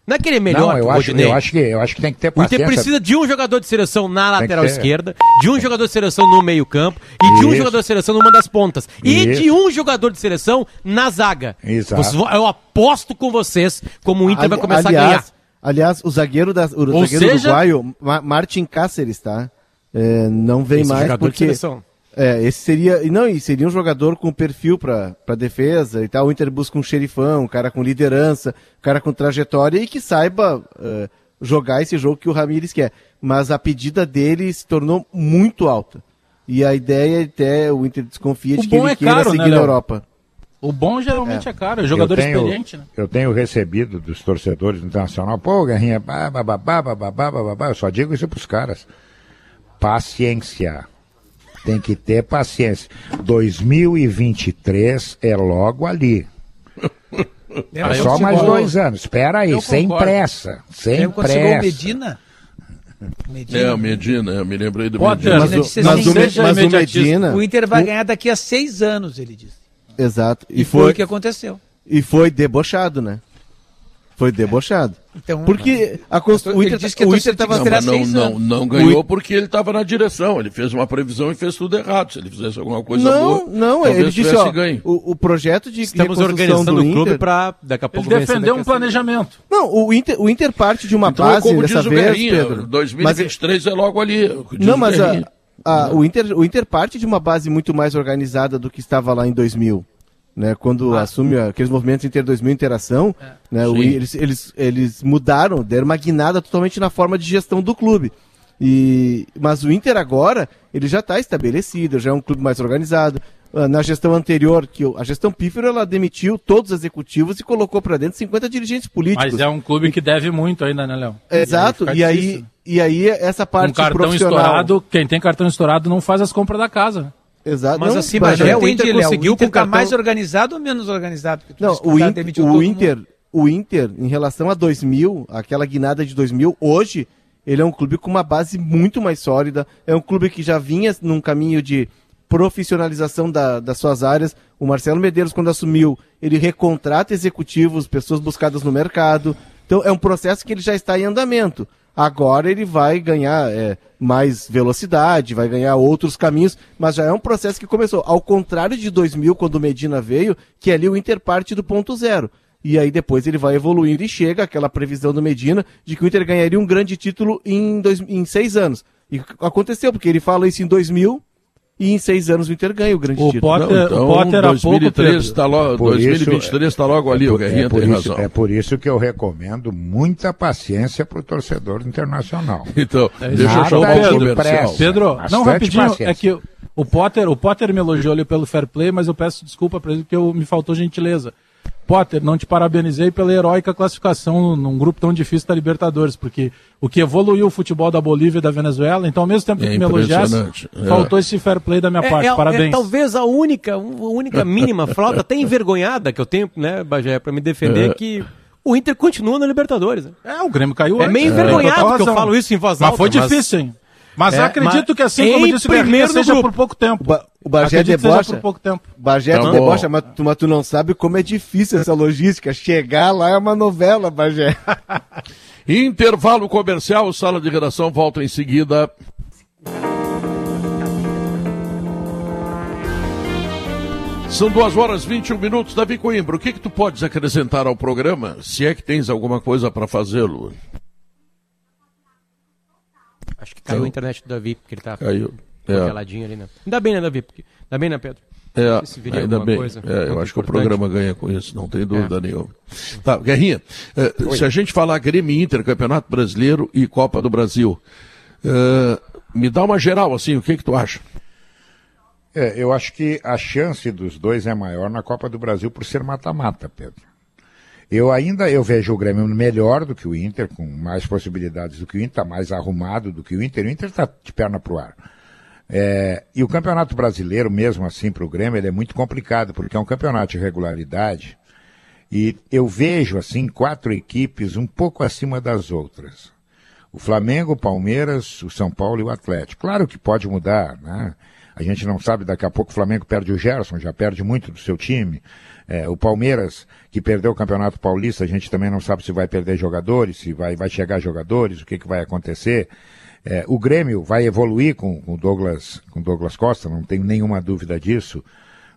Não é que ele é melhor Não, que eu o acho, Rodinei. eu, acho que, eu acho que tem que ter O paciência. Inter precisa de um jogador de seleção na lateral ter. esquerda, de um jogador de seleção no meio-campo e de um Isso. jogador de seleção numa das pontas. E Isso. de um jogador de seleção na zaga. Exato. Vocês eu aposto com vocês como o Inter vai Ali- começar aliás, a ganhar. Aliás, o zagueiro, da, o Ou zagueiro seja- uruguaio, Ma- Martin Cáceres, tá? É, não vem mais jogador de porque... seleção. É, esse seria. e Não, e seria um jogador com perfil pra, pra defesa e tal. O Inter busca um xerifão, um cara com liderança, um cara com trajetória e que saiba é, jogar esse jogo que o Ramires quer. Mas a pedida dele se tornou muito alta. E a ideia até o Inter desconfia O de que ele é queira caro, né, seguir na Léo? Europa. O bom geralmente é, caro, é jogador tenho, experiente, né? Eu tenho recebido dos torcedores do internacional, pô, Guerrinha, babá, babá, babá, babá, eu só digo isso pros caras. Paciência. Tem que ter paciência. 2023 é logo ali. É só mais chegou- dois anos. Espera aí, Eu sem pressa. Sem o pressa. Medina? Medina. É, o Medina, eu me lembrei do Potter, Medina. Mas, o, mas, assim, o, Me- seja mas o. Medina. O Inter vai o- ganhar daqui a seis anos, ele disse. Exato. E, E foi, foi, o que aconteceu. e foi debochado, né? Foi debochado. Então, Porque a cons- o Ele Inter, disse que a o Inter tinha que tava, Não, mas não, não, não ganhou porque ele estava na direção. Ele fez uma previsão e fez tudo errado. Se ele fizesse alguma coisa Não, boa, não, ele disse, ó, ganho. o, o projeto de Estamos organizando do o clube Inter... para daqui a Ele pouco defendeu daqui um planejamento. Não, o Inter, o Inter parte de uma Então, é base como dessa diz o vez, Guerrinha, Pedro. Mas, 2023 é logo ali. o que não, o mas Guerrinha. a, a- o, Inter, o Inter parte de uma base muito mais organizada do que estava lá em 2000. Né, quando assume aqueles movimentos Inter 2000 Interação, né, o- eles, eles, eles mudaram, deram uma guinada totalmente na forma de gestão do clube. E, mas o Inter agora, ele já está estabelecido, já é um clube mais organizado. Ah, Na gestão anterior, que a gestão Pífero, ela demitiu todos os executivos e colocou para dentro 50 dirigentes políticos. Mas é um clube que deve muito ainda, né, Léo? Exato, fica e aí, e aí essa parte Um cartão profissional... estourado, quem tem cartão estourado não faz as compras da casa. Exato. Mas não, assim, Mas Bagé, é, o o Inter conseguiu o Inter com tá cartão- mais organizado ou menos organizado? Não, o, demitiu o Inter, mundo. o Inter, em relação a 2000, aquela guinada de 2000, hoje ele é um clube com uma base muito mais sólida. É um clube que já vinha num caminho de profissionalização da- das suas áreas. O Marcelo Medeiros, quando assumiu, ele recontrata executivos, pessoas buscadas no mercado. Então é um processo que ele já está em andamento. Agora ele vai ganhar é, mais velocidade, vai ganhar outros caminhos, mas já é um processo que começou. Ao contrário de 2000, quando o Medina veio, que ali o Inter parte do ponto zero. E aí depois ele vai evoluindo e chega aquela previsão do Medina de que o Inter ganharia um grande título em, dois, em seis anos. E aconteceu, porque ele fala isso em 2000 e em seis anos o Inter ganha o grande O título. Potter, Não, então, o Potter há pouco, 2013 Pedro. tá logo, Por isso- 2023 está logo ali, é o por, Guerrinha é por tem isso, razão. é por isso que eu recomendo muita paciência para o torcedor internacional. Então, É deixa eu chamar o pressa. Pedro, Bastante não rapidinho, paciência. é que o Potter, o Potter me elogiou ali pelo fair play, mas eu peço desculpa para ele porque eu, me faltou gentileza. Potter, não te parabenizei pela heróica classificação num grupo tão difícil da Libertadores, porque o que evoluiu o futebol da Bolívia e da Venezuela, então ao mesmo tempo É que me elogiasse. É. faltou esse fair play da minha É, parte. é- Parabéns. é talvez a única, a única mínima flauta, até envergonhada que eu tenho, né, Bagé, pra me defender, É. que o Inter continua na Libertadores. né? É, o Grêmio caiu É antes. meio envergonhado que eu falo isso em voz Mas alta, foi mas- difícil, hein? Mas É, acredito mas que assim como disse o Guerrinha, primeiro seja grupo. por pouco tempo. O, Ba- o Bagé Acredito debocha. por pouco tempo. Bagé Tá bom. debocha, mas tu, mas tu não sabe como é difícil essa logística. Chegar lá é uma novela, Bagé. Intervalo comercial, sala de redação volta em seguida. São duas horas e 21 minutos. Davi Coimbra, o que, que tu podes acrescentar ao programa? Se é que tens alguma coisa para fazê-lo. Acho que caiu a internet do Davi, porque ele tá Caiu. É, congeladinho ali, né? Ainda bem, né, Davi? Porque... Ainda bem, né, Pedro? é se viria ainda bem. coisa É, eu acho que o importante. programa ganha com isso, não tem dúvida nenhuma. Tá, Guerrinha, eh, se a gente falar Grêmio Inter, Campeonato Brasileiro e Copa do Brasil, eh, me dá uma geral assim, o que que tu acha? É, eu acho que a chance dos dois é maior na Copa do Brasil por ser mata-mata, Pedro. Eu ainda eu vejo o Grêmio melhor do que o Inter, com mais possibilidades do que o Inter, tá mais arrumado do que o Inter. O Inter está de perna pro ar. É, e o Campeonato Brasileiro, mesmo assim, para o Grêmio, ele é muito complicado, porque é um campeonato de regularidade. E eu vejo, assim, quatro equipes um pouco acima das outras. O Flamengo, o Palmeiras, o São Paulo e o Atlético. Claro que pode mudar, né? A gente não sabe, daqui a pouco o Flamengo perde o Gerson, já perde muito do seu time. É, o Palmeiras, que perdeu o Campeonato Paulista, a gente também não sabe se vai perder jogadores, se vai, vai chegar jogadores, o que, que vai acontecer. É, o Grêmio vai evoluir com o Douglas, com Douglas Costa, não tenho nenhuma dúvida disso.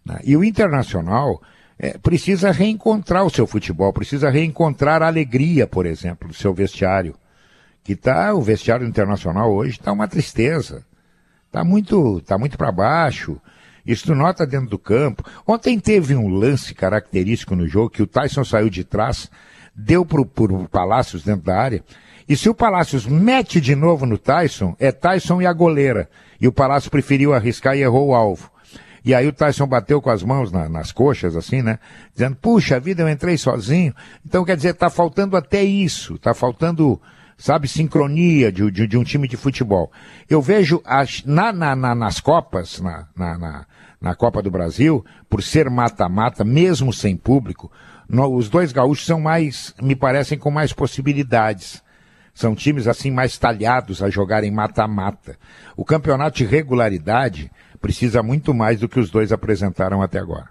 né? E o Internacional é, precisa reencontrar o seu futebol, precisa reencontrar a alegria, por exemplo, do seu vestiário. Que tá, o vestiário internacional hoje está uma tristeza. Está muito, tá muito para baixo. Isso nota dentro do campo. Ontem teve um lance característico no jogo que o Tyson saiu de trás, deu pro, pro Palácios dentro da área. E se o Palácios mete de novo no Tyson, é Tyson e a goleira. E o Palácio preferiu arriscar e errou o alvo. E aí o Tyson bateu com as mãos na- nas coxas, assim, né? Dizendo, puxa vida, eu entrei sozinho. Então, quer dizer, tá faltando até isso. Tá faltando, sabe, sincronia de, de- de um time de futebol. Eu vejo as- na, na- na- nas Copas, na, na, na- Copa do Brasil, por ser mata-mata, mesmo sem público, no- os dois gaúchos são mais, me parecem com mais possibilidades São times assim mais talhados a jogarem mata-mata. O campeonato de regularidade precisa muito mais do que os dois apresentaram até agora.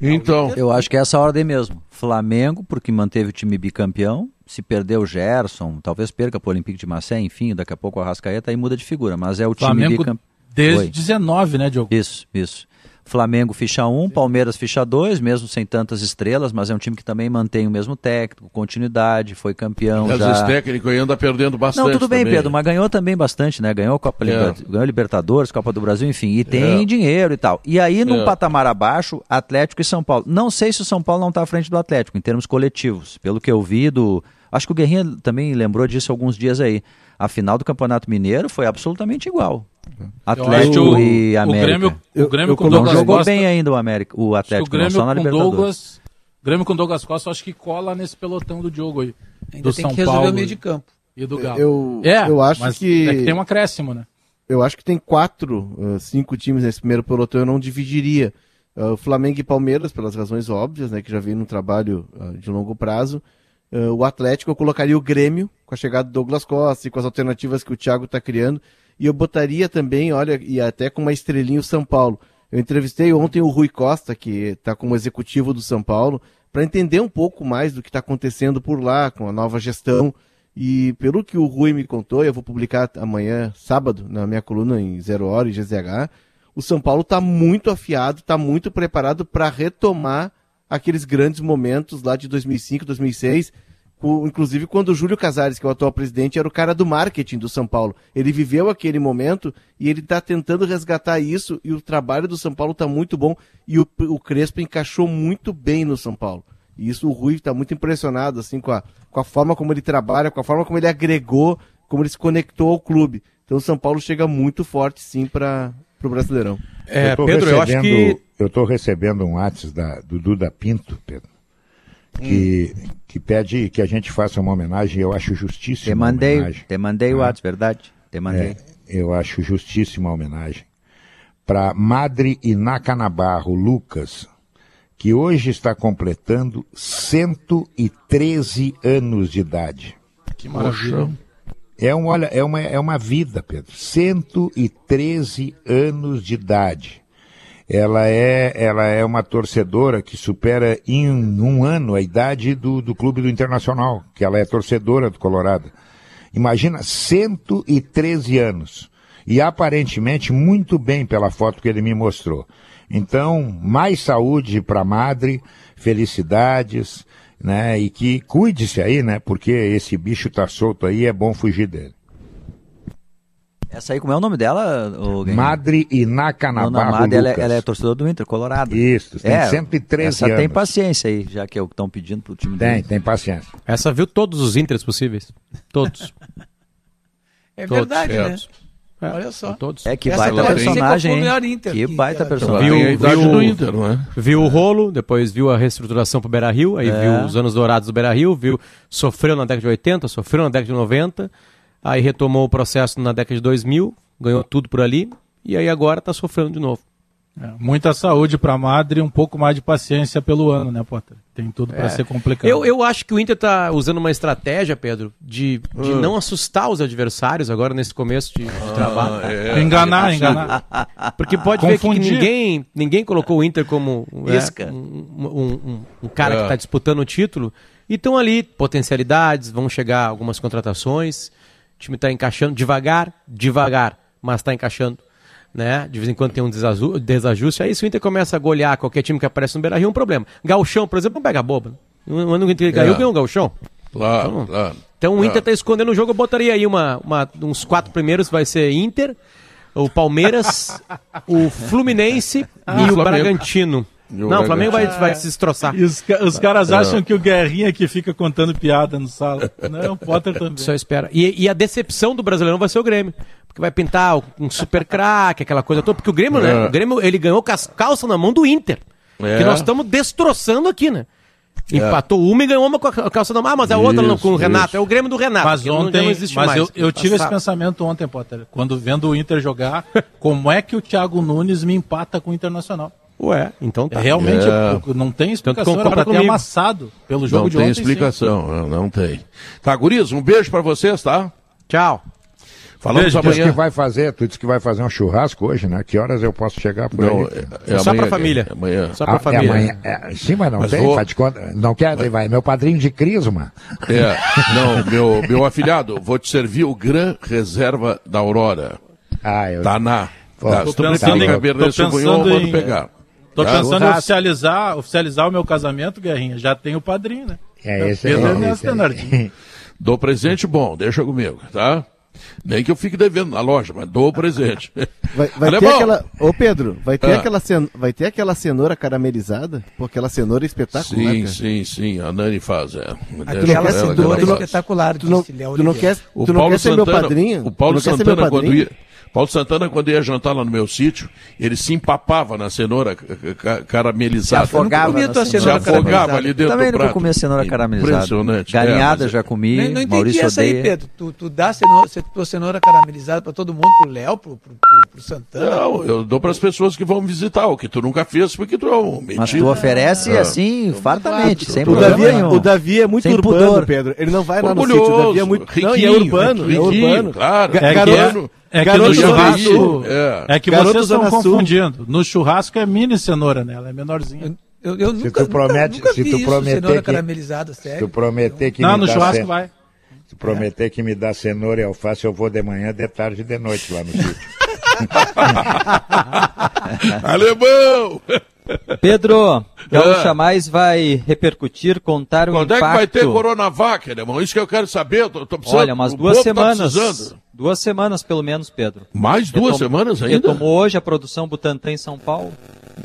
Então, Eu acho que é essa ordem mesmo. Flamengo, porque manteve o time bicampeão. Se perder o Gerson, talvez perca para o Olympique de Marseille, enfim, daqui a pouco o Arrascaeta aí muda de figura. Mas é o time Flamengo bicampeão. desde Oi. 19, né, Diogo? Isso, isso. Flamengo ficha 1, um, Palmeiras ficha 2, mesmo sem tantas estrelas, mas é um time que também mantém o mesmo técnico, continuidade, foi campeão às já. vezes técnico aí anda perdendo bastante. Não, tudo bem, também. Pedro, mas ganhou também bastante, né? Ganhou a Copa É. Liber- ganhou Libertadores, Copa do Brasil, enfim, e tem É. dinheiro e tal. E aí, num É. patamar abaixo, Atlético e São Paulo. Não sei se o São Paulo não está à frente do Atlético, em termos coletivos. Pelo que eu vi do. Acho que o Guerrinha também lembrou disso alguns dias aí. A final do Campeonato Mineiro foi absolutamente igual. Atlético Eu o- e o América. Grêmio- o Grêmio com não Douglas jogou Costa- bem ainda o América, o Atlético, o Grêmio não, só na com Libertadores. Douglas, Grêmio com Douglas Costa, eu acho que cola nesse pelotão do Diogo aí. Ainda do tem São que resolver Paulo o meio de campo. e do Galo. Eu, é, eu acho mas que, é que tem um acréscimo, né? eu acho que tem quatro, uh, cinco times nesse primeiro pelotão, eu não dividiria. Uh, Flamengo e Palmeiras, pelas razões óbvias, né, que já vem num trabalho uh, de longo prazo. Uh, o Atlético, eu colocaria o Grêmio, com a chegada do Douglas Costa e com as alternativas que o Thiago está criando. E eu botaria também, olha, e até com uma estrelinha o São Paulo. Eu entrevistei ontem o Rui Costa, que está como executivo do São Paulo, para entender um pouco mais do que está acontecendo por lá, com a nova gestão. E pelo que o Rui me contou, eu vou publicar amanhã, sábado, na minha coluna em Zero Hora e GZH, o São Paulo está muito afiado, está muito preparado para retomar aqueles grandes momentos lá de 2005, 2006, co- inclusive quando o Júlio Casares, que é o atual presidente, era o cara do marketing do São Paulo. Ele viveu aquele momento e ele está tentando resgatar isso e o trabalho do São Paulo está muito bom e o, o Crespo encaixou muito bem no São Paulo. E isso o Rui está muito impressionado assim com a, com a forma como ele trabalha, com a forma como ele agregou, como ele se conectou ao clube. Então o São Paulo chega muito forte sim para o Brasileirão. É, tô Pedro, eu acho que. Eu estou recebendo um WhatsApp da, do Duda Pinto, Pedro, que, que pede que a gente faça uma homenagem, eu acho justíssima Te a mandei, homenagem. te mandei o Ah. WhatsApp, verdade? Te mandei. É, eu acho justíssima a homenagem. Para Madre Inaca Nabarro Lucas, que hoje está completando 113 anos de idade. Que maravilha. É, um, olha, é, uma, é uma vida, Pedro. 113 anos de idade. Ela é, ela é uma torcedora que supera em um ano a idade do, do Clube do Internacional, que ela é torcedora do Colorado. Imagina, 113 anos. E aparentemente muito bem pela foto que ele me mostrou. Então, mais saúde para a madre, felicidades, né? E que cuide-se aí, né? Porque esse bicho tá solto aí, é bom fugir dele. Essa aí, como é o nome dela? O Madre Inaca Dona Nabarro Madre, ela, é- Lucas. ela é torcedora do Inter, Colorado. Isso, tem É, 113 essa anos. tem paciência aí, já que é o que estão pedindo pro time Tem, dele. tem paciência. Essa viu todos os Inters possíveis. Todos. É Todos, verdade, né? Todos. Olha só. Todos. É que Essa baita ser personagem, Inter Que que- baita que- personagem. Viu, Viu- do Inter, não é? Viu o rolo, depois viu a reestruturação pro Beira Rio, aí É. viu os anos dourados do Beira Rio, viu, sofreu na década de 80, sofreu na década de 90, aí retomou o processo na década de 2000, ganhou tudo por ali, e aí agora tá sofrendo de novo. É, muita saúde pra Madre e um pouco mais de paciência pelo ano, né, Potter? Tem tudo pra ser complicado. Eu, eu acho que o Inter tá usando uma estratégia, Pedro, de, de Hum. não assustar os adversários agora nesse começo de, de trabalho. é. enganar, enganar. Porque pode ver que Confundir. ninguém, ninguém colocou o Inter como né, Isca. um, um- um- um cara É. que está disputando o título. E estão ali potencialidades, vão chegar algumas contratações. O time está encaixando devagar, devagar, mas está encaixando. Né? De vez em quando tem um desajuste. Aí se o Inter começa a golear qualquer time que aparece no Beira-Rio, é um problema. Galchão, por exemplo, não pega boba. No ano que o Inter caiu, É. ganhou o Galchão. Claro, claro. Então o Inter É. está escondendo o jogo. Eu botaria aí uma, uma- uns quatro primeiros, vai ser Inter, o Palmeiras, o Fluminense e o Flamengo. Bragantino. Não, o Flamengo vai, vai se destroçar. E os, os caras acham que o Guerrinha que fica contando piada no sala. Não, o Potter também. Só espera. E, e a decepção do Brasileirão vai ser o Grêmio. Porque vai pintar um super craque, aquela coisa toda. Porque o Grêmio, né? É. O Grêmio, ele ganhou com as calças na mão do Inter. É. Que nós estamos destroçando aqui, né? Empatou uma e ganhou uma com a calça na mão. Ah, mas a outra não, com o Renato. isso. É o Grêmio do Renato. Mas ontem, não existe mas mais. eu, eu tive esse pensamento ontem, Potter, quando vendo o Inter jogar, como é que o Thiago Nunes me empata com o Internacional? Ué, então tá. É, realmente, É. não tem explicação. Era concorda pra ter comigo. amassado pelo jogo Não de tem ontem. sim. explicação, não, não tem. Tá, guris, um beijo pra vocês, tá? Tchau. Falamos Tu disse que amanhã. vai fazer, tu disse que vai fazer um churrasco hoje, né? Que horas eu posso chegar por Não, aí? é, é Só amanhã, pra família. é Amanhã. Só pra Ah, família. É amanhã. É, sim, mas não Mas tem, vou- faz de conta. Não quer, vai. Meu padrinho de crisma. É, não, meu, meu afilhado, vou te servir o Gran Reserva da Aurora. Ah, eu. Daná. Pô, Tá, tô se tu pensando precisar em- tô pensando em- pegar. Tô Tá? pensando em oficializar, oficializar o meu casamento, Guerrinha. Já tem o padrinho, né? É esse Pedro aí. Ernesto. Denardim. Dou presente bom, deixa comigo, tá? Nem que eu fique devendo na loja, mas dou o presente. Vai, vai ter Alemão! aquela. Ô Pedro, vai ter, Ah. aquela cen... vai ter aquela cenoura caramelizada? Pô, aquela cenoura espetacular. Sim, cara. sim, sim, a Nani faz, é. Aquela cenoura faz. espetacular, Tu não, disse Léo tu não quer, tu não Paulo quer ser meu Santana, padrinho? o Paulo Santana meu quando padrinho? ia, Paulo Santana quando ia jantar lá no meu sítio, ele se empapava na cenoura ca- ca- caramelizada. Se afogava Eu nunca comi a tua na Se cenoura afogava caramelizada. ali dentro Também do prato. comi a cenoura caramelizada. Impressionante. Galinhada É, mas- já comi, Nem, não entendi Maurício essa aí, odeia. Pedro. Tu, tu dá cenoura, tua cenoura caramelizada pra todo mundo, pro Léo, pro, pro, pro, pro Santana. Não, eu dou para as pessoas que vão visitar, o que tu nunca fez, porque tu é um Mas mentira. tu oferece Ah. assim, fartamente, sem O problema Davi, é- nenhum. o Davi é muito Sem urbano, pudor. Pedro. Ele não vai lá no sítio. O Davi é muito. não, e é riquinho, urbano. é riquinho, urbano. claro. Ga- É que, garoto- é, é que no churrasco. É. É que Garoto vocês estão confundindo. No churrasco é mini cenoura, né? Ela é menorzinha. Eu, eu Se nunca, tu promete- nunca, nunca se tu isso, prometer cenoura que- caramelizada, Se tu sério. prometer que Não, me no dá churrasco ce- vai. Se prometer que me dá cenoura e alface, eu vou de manhã, de tarde e de noite lá no sítio. Alemão! Pedro, Gaúcha Ah. Mais vai repercutir, contar o Quando é impacto. que vai ter Coronavac, alemão? Isso que eu quero saber. Eu Tô, tô precisando, Olha, umas duas tá semanas. precisando. Duas semanas, pelo menos, Pedro. Mais duas Retom- semanas ainda? Retomou hoje a produção Butantan em São Paulo.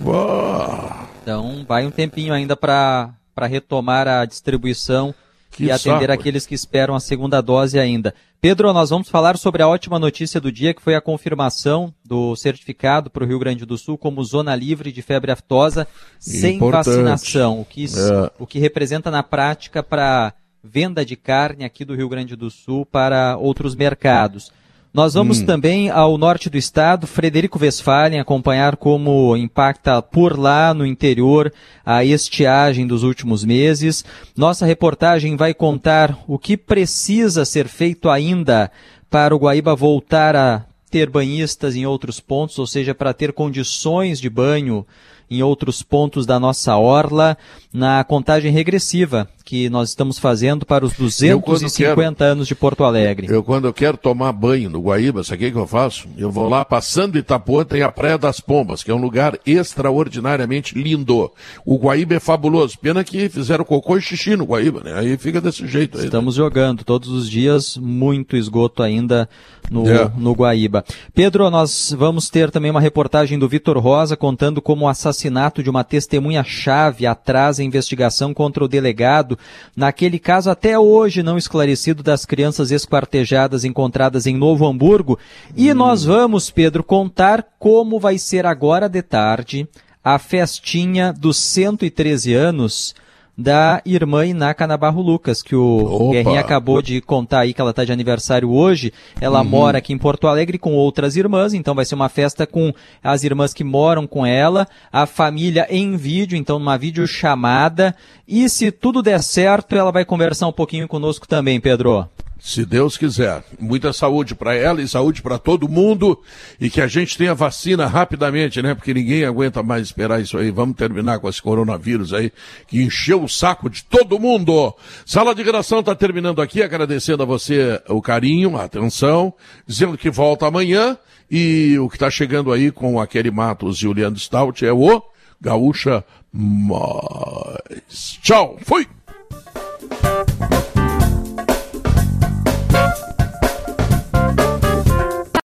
Uau, Então vai um tempinho ainda para retomar a distribuição Que e atender saco. aqueles que esperam a segunda dose ainda. Pedro, nós vamos falar sobre a ótima notícia do dia, que foi a confirmação do certificado para o Rio Grande do Sul como zona livre de febre aftosa sem Importante. vacinação, o que, É. o que representa na prática para venda de carne aqui do Rio Grande do Sul para outros mercados. Nós vamos Hum. também ao norte do estado, Frederico Westphalen, acompanhar como impacta por lá no interior a estiagem dos últimos meses. Nossa reportagem vai contar o que precisa ser feito ainda para o Guaíba voltar a ter banhistas em outros pontos, ou seja, para ter condições de banho em outros pontos da nossa orla, na contagem regressiva que nós estamos fazendo para os Eu, quando 250 anos de Porto Alegre. Eu, quando eu quero tomar banho no Guaíba, sabe o que eu faço? Eu vou lá, passando Itapuã, tem a Praia das Pombas, que é um lugar extraordinariamente lindo. O Guaíba é fabuloso. Pena que fizeram cocô e xixi no Guaíba, né? Aí fica desse jeito aí. né? Estamos jogando todos os dias, muito esgoto ainda no, É. no Guaíba. Pedro, nós vamos ter também uma reportagem do Vitor Rosa contando como o assassinato de uma testemunha-chave atrasa a investigação contra o delegado, naquele caso até hoje não esclarecido das crianças esquartejadas encontradas em Novo Hamburgo. E nós vamos, Pedro, contar como vai ser agora de tarde a festinha dos 113 anos da irmã Inaka Nabarro Lucas, que o Opa. Guerrinha acabou de contar aí que ela está de aniversário hoje. Ela mora aqui em Porto Alegre com outras irmãs, então vai ser uma festa com as irmãs que moram com ela, a família em vídeo, então numa videochamada. E se tudo der certo, ela vai conversar um pouquinho conosco também, Pedro. Se Deus quiser. Muita saúde para ela e saúde para todo mundo e que a gente tenha vacina rapidamente, né? Porque ninguém aguenta mais esperar isso aí. Vamos terminar com esse coronavírus aí que encheu o saco de todo mundo. Sala de redação está terminando aqui, agradecendo a você o carinho, a atenção, dizendo que volta amanhã e o que está chegando aí com a Kelly Matos e o Leandro Stout é o Gaúcha Mais. Tchau, fui!